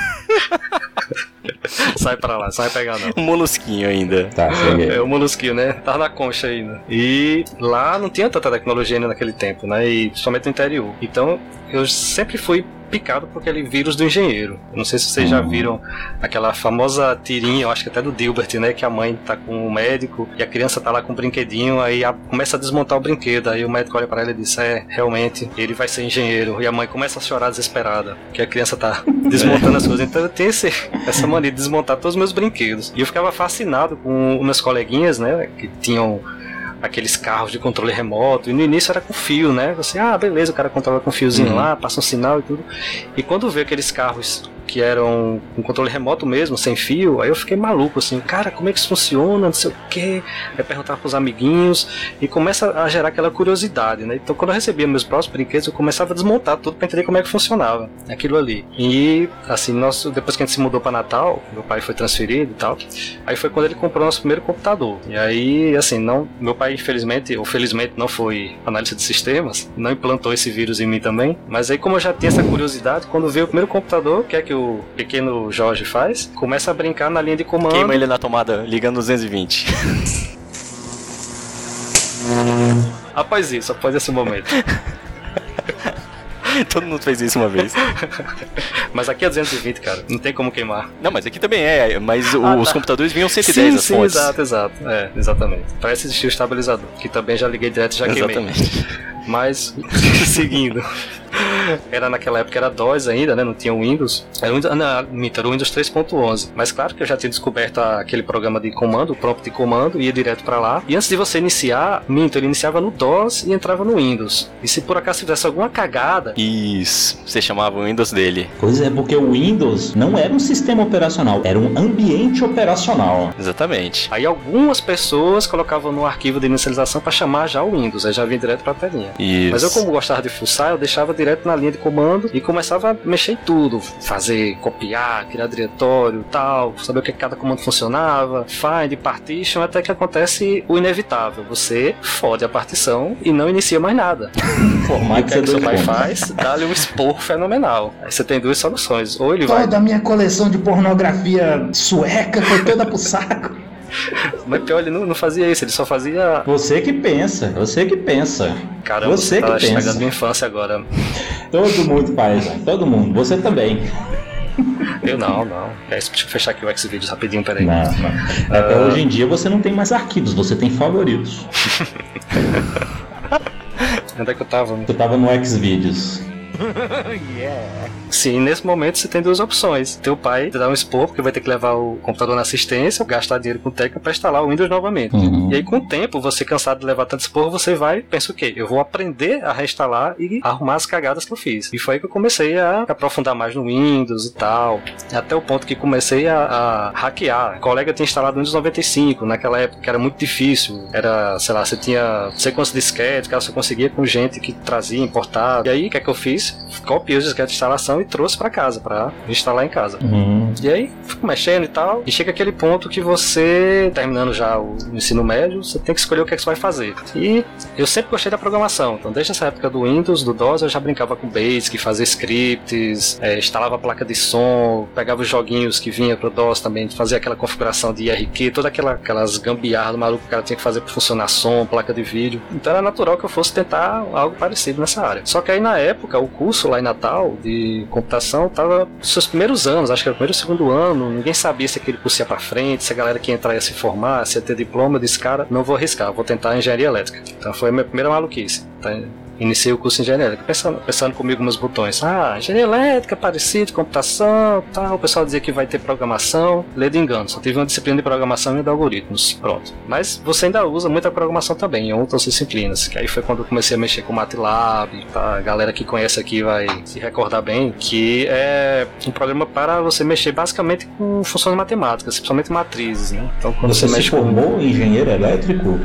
Sai pra lá, sai pegar não. Um molusquinho ainda. Tá, peguei. É o molusquinho, né? Tava na concha ainda. E lá não tinha tanta tecnologia ainda naquele tempo, né? E principalmente no interior. Então eu sempre fui picado por aquele vírus do engenheiro. Eu não sei se vocês já viram aquela famosa tirinha, eu acho que até do Dilbert, né? Que a mãe tá com o médico e a criança tá lá com o brinquedinho, aí a- começa a desmontar o brinquedo. Aí o médico olha pra ela e diz: É, realmente, ele vai ser engenheiro. E a mãe começa a chorar desesperada, porque a criança tá *laughs* desmontando as coisas. Então eu tenho esse, essa mania de desmontar todos os meus brinquedos. E eu ficava fascinado com meus coleguinhas, né? Que tinham aqueles carros de controle remoto. E no início era com fio, né? Você, ah, beleza, o cara controla com fiozinho lá, passa um sinal e tudo. E quando vê aqueles carros que eram com controle remoto mesmo, sem fio, aí eu fiquei maluco, assim, cara, como é que isso funciona, não sei o quê. Aí perguntar pros amiguinhos e começa a gerar aquela curiosidade, né? Então quando eu recebia meus próprios brinquedos, eu começava a desmontar tudo pra entender como é que funcionava aquilo ali. E, assim, nosso, depois que a gente se mudou pra Natal, meu pai foi transferido e tal, aí foi quando ele comprou nosso primeiro computador. E aí, assim, não, meu pai, infelizmente, ou felizmente, não foi analista de sistemas, não implantou esse vírus em mim também. Mas aí, como eu já tinha essa curiosidade, quando veio o primeiro computador, que é que o pequeno Jorge faz? Começa a brincar na linha de comando. Queima ele na tomada, ligando 220. *laughs* Após isso, após esse momento. *laughs* Todo mundo fez isso uma vez. *laughs* Mas aqui é 220, cara, não tem como queimar. Não, mas aqui também é, mas Ah, os tá. computadores vinham 110 sim, as sim, fontes. exato, exato. É, exatamente. Parece existir o estabilizador, que também já liguei direto e já queimei. Exatamente. Mas, seguindo. Era naquela época era DOS ainda, né? Não tinha o Windows. Era o Windows, ah, não, minto, era o Windows 3.11. Mas claro que eu já tinha descoberto a- aquele programa de comando, o prompt de comando, ia direto pra lá. E antes de você iniciar, minto, ele iniciava no DOS e entrava no Windows. E se por acaso tivesse alguma cagada, Isso, você chamava o Windows dele. Pois é, porque o Windows não era um sistema operacional, era um ambiente operacional. Exatamente. aí algumas pessoas colocavam no arquivo de inicialização pra chamar já o Windows, aí já vinha direto pra telinha. Isso. Mas eu, como gostava de fuçar, eu deixava direto na linha de comando e começava a mexer em tudo. Fazer, copiar, criar diretório tal, saber o que cada comando funcionava, find, partition, até que acontece o inevitável. Você fode a partição e não inicia mais nada. *laughs* Formar o que, é que seu pai faz? Dá-lhe um esporro fenomenal. Aí você tem duas soluções. Ou ele vai. Toda a minha coleção de pornografia sueca foi toda pro saco. *laughs* Mas pior, ele não, não fazia isso, ele só fazia. Você que pensa, você que pensa. Caramba, Você tá que pensa. minha infância agora. Todo mundo faz, né? todo mundo. Você também. Eu não, não. É, deixa eu fechar aqui o Xvideos rapidinho, peraí. Não, não. Até hoje em dia você não tem mais arquivos, você tem favoritos. *laughs* Onde é que eu tava? Você tava no Xvideos. *laughs* Sim, nesse momento você tem duas opções. Teu pai te dá um expor, porque vai ter que levar o computador na assistência, gastar dinheiro com técnica pra instalar o Windows novamente. Uhum. E aí, com o tempo, você cansado de levar tanto expor, você vai pensa o quê? Eu vou aprender a reinstalar e arrumar as cagadas que eu fiz. E foi aí que eu comecei a aprofundar mais no Windows e tal. Até o ponto que comecei a, a hackear. O colega tinha instalado o Windows 95, naquela época que era muito difícil. Era, sei lá, você tinha sequência de disquete, que você conseguia com gente que trazia, importava. E aí, o que é que eu fiz? Copiei os disquetes de instalação e trouxe pra casa, pra instalar em casa. Uhum. E aí, fico mexendo e tal, e chega aquele ponto que você, terminando já o ensino médio, você tem que escolher o que é que você vai fazer. E eu sempre gostei da programação, então desde essa época do Windows, do DOS, eu já brincava com Basic, fazia scripts, eh, instalava a placa de som, pegava os joguinhos que vinha pro DOS também, fazia aquela configuração de IRQ, todas aquela, aquelas gambiarras do maluco que o cara tinha que fazer pra funcionar som, placa de vídeo. Então era natural que eu fosse tentar algo parecido nessa área. Só que aí na época, o curso lá em Natal de computação tava nos seus primeiros anos, acho que era o primeiro ou segundo ano, ninguém sabia se aquele curso ia pra frente, se a galera que ia entrar ia se formar, se ia ter diploma, eu disse, cara, não vou arriscar, vou tentar engenharia elétrica. Então foi a minha primeira maluquice. Então, Iniciei o curso de engenharia elétrica, pensando, pensando comigo nos botões. Ah, engenharia elétrica, parecido, computação, tal. O pessoal dizia que vai ter programação. Lê de engano, só tive uma disciplina de programação e de algoritmos. Pronto. Mas você ainda usa muita programação também, em outras disciplinas. Que aí foi quando eu comecei a mexer com MATLAB. Tá? A galera que conhece aqui vai se recordar bem. Que é um programa para você mexer basicamente com funções matemáticas, principalmente matrizes. Né? Então quando Você você, se mexe com. formou em engenheiro elétrico?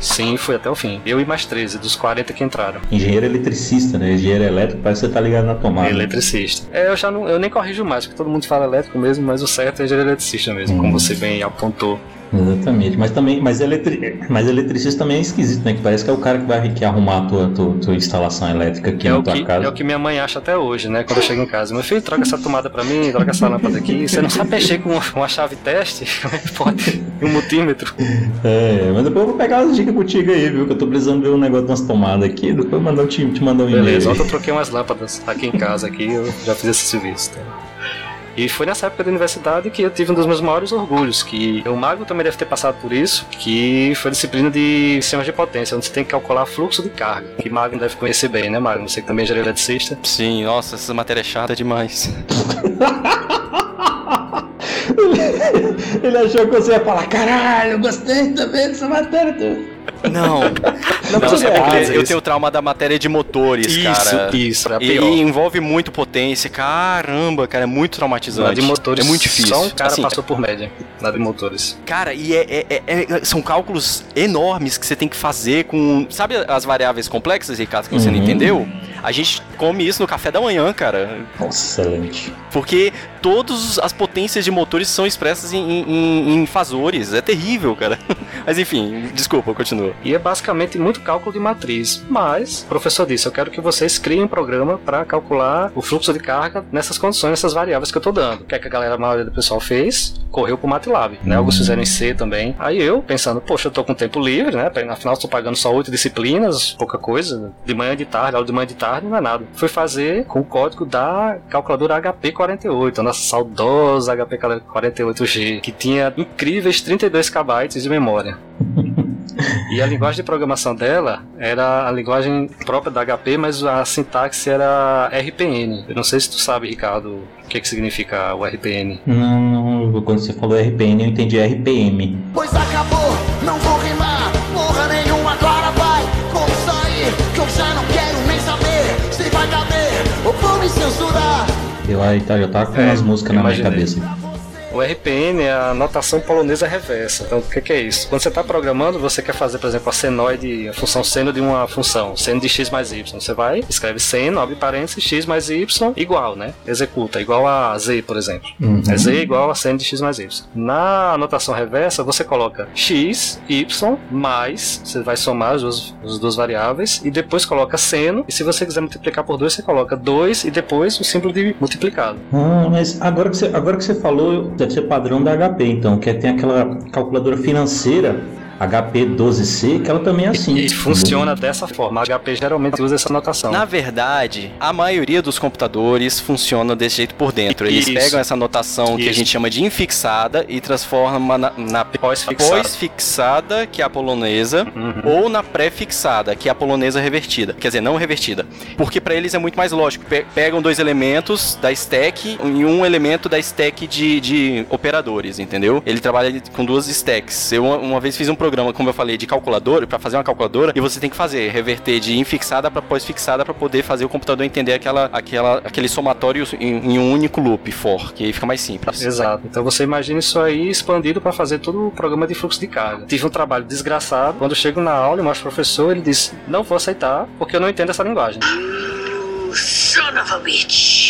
Sim, fui até o fim. Eu e mais 13, dos 40 que entraram. Engenheiro eletricista, né? Engenheiro elétrico parece que você tá ligado na tomada. Eletricista. É, eu já não, eu nem corrijo mais, porque todo mundo fala elétrico mesmo, mas o certo é engenheiro eletricista mesmo, como você bem apontou. Exatamente. Mas também, mas, eletri... mas eletricista também é esquisito, né? Que parece que é o cara que vai que arrumar a tua, tua, tua instalação elétrica aqui É na tua que, casa. é o que minha mãe acha até hoje, né? Quando eu chego em casa. Meu filho, troca essa tomada pra mim, troca essa lâmpada aqui. Você não sabe mexer com uma, chave teste? *laughs* Pode. Um multímetro. É, mas depois eu vou pegar as dicas contigo aí, viu? Que eu tô precisando ver um negócio de umas tomadas aqui. Depois eu mandar, te, te mandar um e-mail. Beleza, ontem eu troquei umas lâmpadas aqui em casa, aqui, eu já fiz esse serviço. tá? E foi nessa época da universidade que eu tive um dos meus maiores orgulhos, que o Mago também deve ter passado por isso, que foi a disciplina de sistemas de potência, onde você tem que calcular fluxo de carga, que Mago deve conhecer bem, né, Mago? Você que também é engenheiro eletricista. Sim, nossa, essa matéria é chata demais. *laughs* Ele achou que você ia falar, caralho, eu gostei também dessa matéria. Não, não, Não, é porque eu isso. tenho trauma da matéria de motores, Isso, cara. isso, é a E, e envolve muito potência. Caramba, cara, é muito traumatizante. Na de motores, é muito difícil. Só um cara Assim, passou por média na de motores. Cara, e é, é- é- é- são cálculos enormes que você tem que fazer com. Sabe as variáveis complexas, Ricardo, que você não Uhum. entendeu? A gente come isso no café da manhã, cara. Excelente. Porque todas as potências de motores são expressas em, em- em fasores. É terrível, cara. *laughs* Mas enfim, desculpa, continua. E é basicamente muito cálculo de matriz. Mas, o professor disse, eu quero que vocês criem um programa para calcular o fluxo de carga nessas condições, nessas variáveis que eu tô dando. O que é que a galera, a maioria do pessoal fez? Correu pro MATLAB, né? Alguns fizeram em C também. Aí eu, pensando, poxa, eu tô com tempo livre, né? Afinal, estou pagando só oito disciplinas, pouca coisa. De manhã, de tarde, aula de manhã, de tarde, não é nada. Fui fazer com o código da calculadora HP48, a nossa saudosa HP48G, que tinha incríveis 32 KB de memória. *laughs* E a linguagem de programação dela era a linguagem própria da HP, mas a sintaxe era RPN. Eu não sei se tu sabe, Ricardo, o que, que significa o RPN. Não, não, quando você falou RPN, eu entendi RPM. Pois acabou, não vou rimar, porra nenhuma, agora vai. Como sair, que eu já não quero nem saber se vai caber ou vou me censurar. Eu aí tá, já tava com É, umas músicas na minha cabeça. O RPN é a notação polonesa reversa. Então, o que, que é isso? Quando você está programando, você quer fazer, por exemplo, a senoide, a função seno de uma função, seno de x mais y. Você vai, escreve seno, abre parênteses, x mais y, igual, né? Executa, igual a z, por exemplo. Uhum. É z igual a seno de x mais y. Na notação reversa, você coloca x, y, mais, você vai somar as duas, as duas variáveis, e depois coloca seno, e se você quiser multiplicar por 2, você coloca 2 e depois o símbolo de multiplicado. Ah, mas agora que, você, agora que você falou, deve ser padrão da HP, então, que é- tem aquela calculadora financeira HP12C, que ela também é assim. E funciona dessa forma. A HP geralmente usa essa notação. Na verdade, a maioria dos computadores funciona desse jeito por dentro. Eles Isso. pegam essa notação que a Isso. gente chama de infixada e transforma na, na pós-fixada, que é a polonesa, Uhum. ou na pré-fixada, que é a polonesa revertida. Quer dizer, não revertida. Porque pra eles é muito mais lógico. Pe- pegam dois elementos da stack e um elemento da stack de, de operadores, entendeu? Ele trabalha com duas stacks. Eu uma, uma vez fiz um programa, como eu falei, de calculadora, pra fazer uma calculadora, e você tem que fazer, reverter de infixada pra pós-fixada pra poder fazer o computador entender aquela, aquela, aquele somatório em, em um único loop for, que aí fica mais simples. Exato. Então você imagina isso aí expandido para fazer todo o programa de fluxo de carga. Tive um trabalho desgraçado. Quando eu chego na aula e mostro o professor, ele diz: Não vou aceitar porque eu não entendo essa linguagem.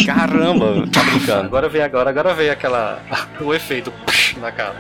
Caramba, tá brincando. Agora veio agora, agora veio aquela. *laughs* o efeito na cara.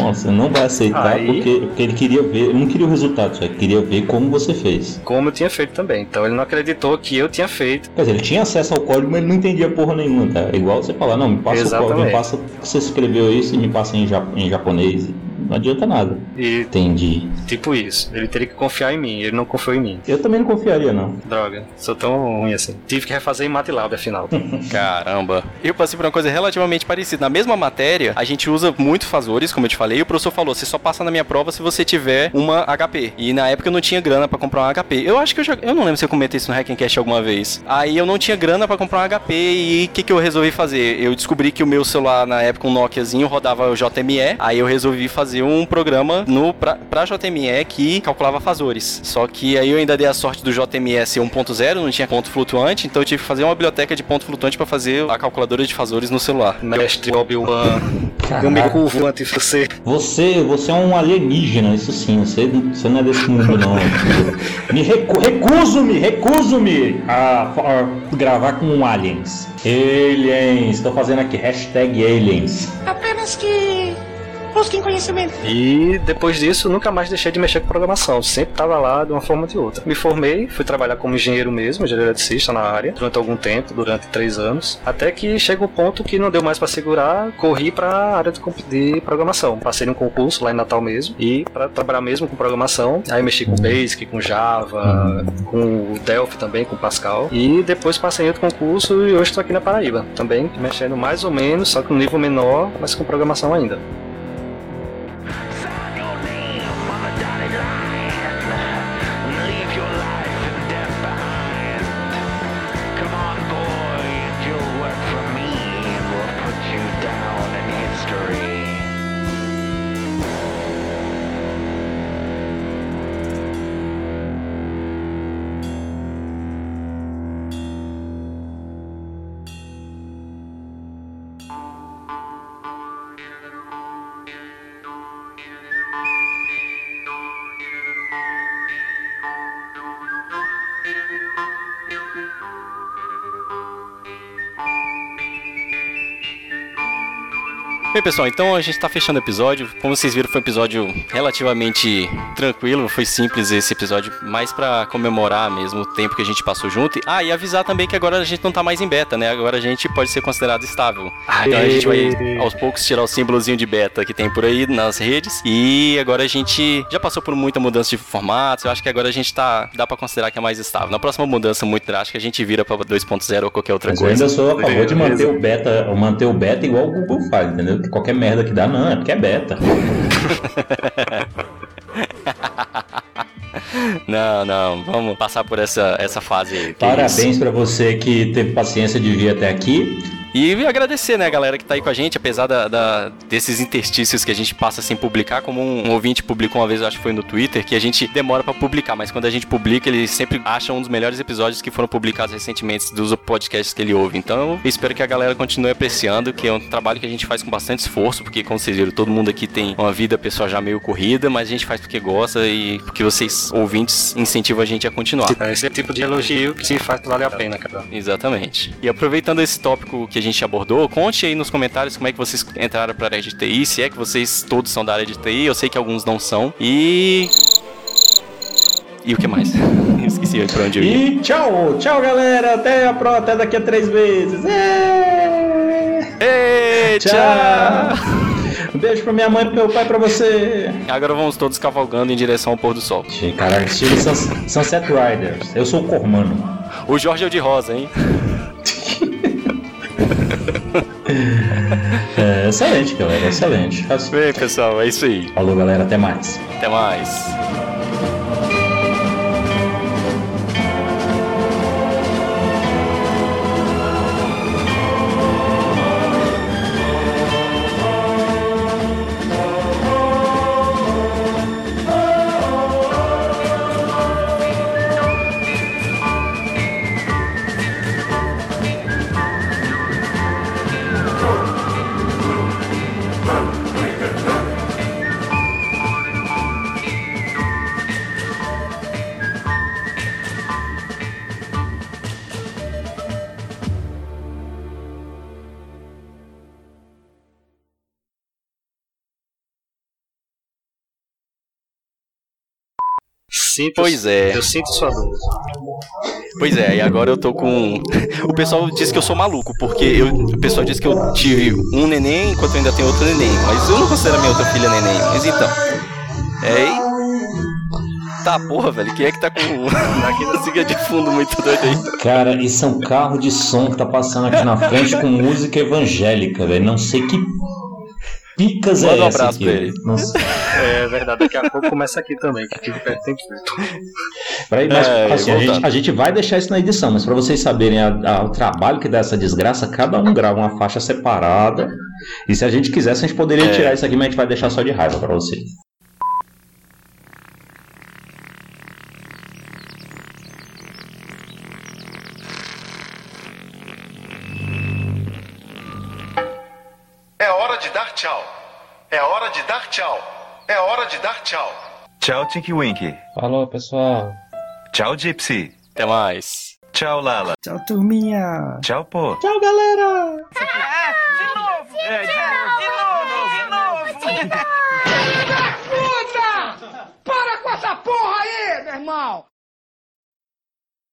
Nossa, não vai aceitar Aí- porque, porque ele queria ver, ele não queria o resultado, só queria ver como você fez. Como eu tinha feito também. Então ele não acreditou que eu tinha feito. Quer dizer, ele tinha acesso ao código, mas ele não entendia porra nenhuma, tá? É igual você falar, não, me passa o código, me Exatamente. passa você escreveu isso e me passa em, ja- em japonês. Não adianta nada. E Entendi. tipo isso. Ele teria que confiar em mim. Ele não confiou em mim. Eu também não confiaria, não. Droga. Sou tão ruim assim. Tive que refazer em MATLAB afinal. *laughs* Caramba. Eu passei por uma coisa relativamente parecida. Na mesma matéria, a gente usa muito fasores, como eu te falei, e o professor falou: você só passa na minha prova se você tiver uma HP. E na época eu não tinha grana pra comprar um HP. Eu acho que eu já. Eu não lembro se eu comentei isso no Hackencast alguma vez. Aí eu não tinha grana pra comprar um HP e o que, que eu resolvi fazer? Eu descobri que o meu celular, na época, um Nokiazinho, rodava o JME. Aí eu resolvi fazer um programa no, pra, pra JME que calculava fasores. Só que aí eu ainda dei a sorte do JME ser 1.0, não tinha ponto flutuante, então eu tive que fazer uma biblioteca de ponto flutuante pra fazer a calculadora de fasores no celular. Mestre Obi-Wan. Eu me Caraca. Você. Você, você é um alienígena, isso sim. Você, você não é desse mundo, não. me recu- recuso-me, recuso-me a, a gravar com aliens. Aliens, estou fazendo aqui hashtag aliens. Apenas que Busquem conhecimento. E depois disso, nunca mais deixei de mexer com programação. Sempre estava lá de uma forma ou de outra. Me formei, fui trabalhar como engenheiro mesmo, engenheiro eletricista na área, durante algum tempo, durante três anos. Até que chega um ponto que não deu mais para segurar, corri para a área de, de programação. Passei num concurso lá em Natal mesmo, e para trabalhar mesmo com programação. Aí mexi com Basic, com Java, com o Delphi também, com Pascal. E depois passei em outro concurso e hoje estou aqui na Paraíba. Também mexendo mais ou menos, só que um nível menor, mas com programação ainda. Bem, pessoal, então a gente tá fechando o episódio. Como vocês viram, foi um episódio relativamente tranquilo, foi simples esse episódio, mais pra comemorar mesmo o tempo que a gente passou junto. Ah, e avisar também que agora a gente não tá mais em beta, né? Agora a gente pode ser considerado estável. Então a gente vai aos poucos tirar o símbolozinho de beta que tem por aí nas redes. E agora a gente já passou por muita mudança de formatos. Eu acho que agora a gente tá dá pra considerar que é mais estável. Na próxima mudança muito drástica, a gente vira pra 2.0 ou qualquer outra Mas eu coisa. ainda sou a favor de manter o beta, manter o beta igual o Google faz, entendeu? Que qualquer merda que dá, não, é porque é beta. *laughs* Não, não, vamos passar por essa, essa fase aí. é. Parabéns pra você que teve paciência de vir até aqui. E agradecer, né, galera que tá aí com a gente, apesar da, da- desses interstícios que a gente passa sem publicar, como um, ouvinte publicou uma vez, eu acho que foi no Twitter, que a gente demora pra publicar, mas quando a gente publica, ele sempre acha um dos melhores episódios que foram publicados recentemente dos podcasts que ele ouve. Então, eu espero que a galera continue apreciando, que é um trabalho que a gente faz com bastante esforço, porque, como vocês viram, todo mundo aqui tem uma vida pessoal já meio corrida, mas a gente faz porque gosta e porque vocês, ouvintes, incentivam a gente a continuar. É esse tipo de elogio que se faz que vale a pena, cara. Exatamente. E aproveitando esse tópico que a gente abordou, conte aí nos comentários como é que vocês entraram para a área de TI, se é que vocês todos são da área de TI, eu sei que alguns não são. E. E o que mais? *laughs* Esqueci pra onde eu ia. E tchau, tchau galera, até a pro, até daqui a três meses. É! Ei, Tchau. Um beijo pra minha mãe, pro meu pai, pra você. Agora vamos todos cavalgando em direção ao pôr do sol. Cara, estilo Suns- Sunset Riders. Eu sou o Cormano. O Jorge é o de rosa, hein? *laughs* É, excelente, galera, excelente. Bem, pessoal, é isso aí. Falou, galera, até mais. Até mais. Sinto, Pois é. Eu sinto sua dor. Pois é, e agora eu tô com. *laughs* O pessoal diz que eu sou maluco, porque eu... o pessoal diz que eu tive um neném enquanto eu ainda tenho outro neném. Mas eu não considero a minha outra filha neném. Mas então. É. Tá, porra, velho. Quem é que tá com. *laughs* Aqui na siga de fundo muito doido aí. Cara, isso é um carro de som que tá passando aqui na frente com música evangélica, velho. Não sei que picas Manda é um essa abraço aqui. pra ele. Não sei. É verdade, daqui a pouco começa aqui também, que perto tem. Peraí, mas É, assim, a, gente, a gente vai deixar isso na edição, mas pra vocês saberem a- a- o trabalho que dá essa desgraça, cada um grava uma faixa separada. E se a gente quisesse, a gente poderia É. tirar isso aqui, mas a gente vai deixar só de raiva pra vocês. De dar tchau. É hora de dar tchau. É hora de dar tchau. Tchau, Tinky Winky. Falou, pessoal. Tchau, Gypsy. Até mais. Tchau, Lala. Tchau, turminha. Tchau, Pô. Tchau, galera! De novo! de novo! De novo! De novo! Puta! Para com essa porra aí, meu irmão!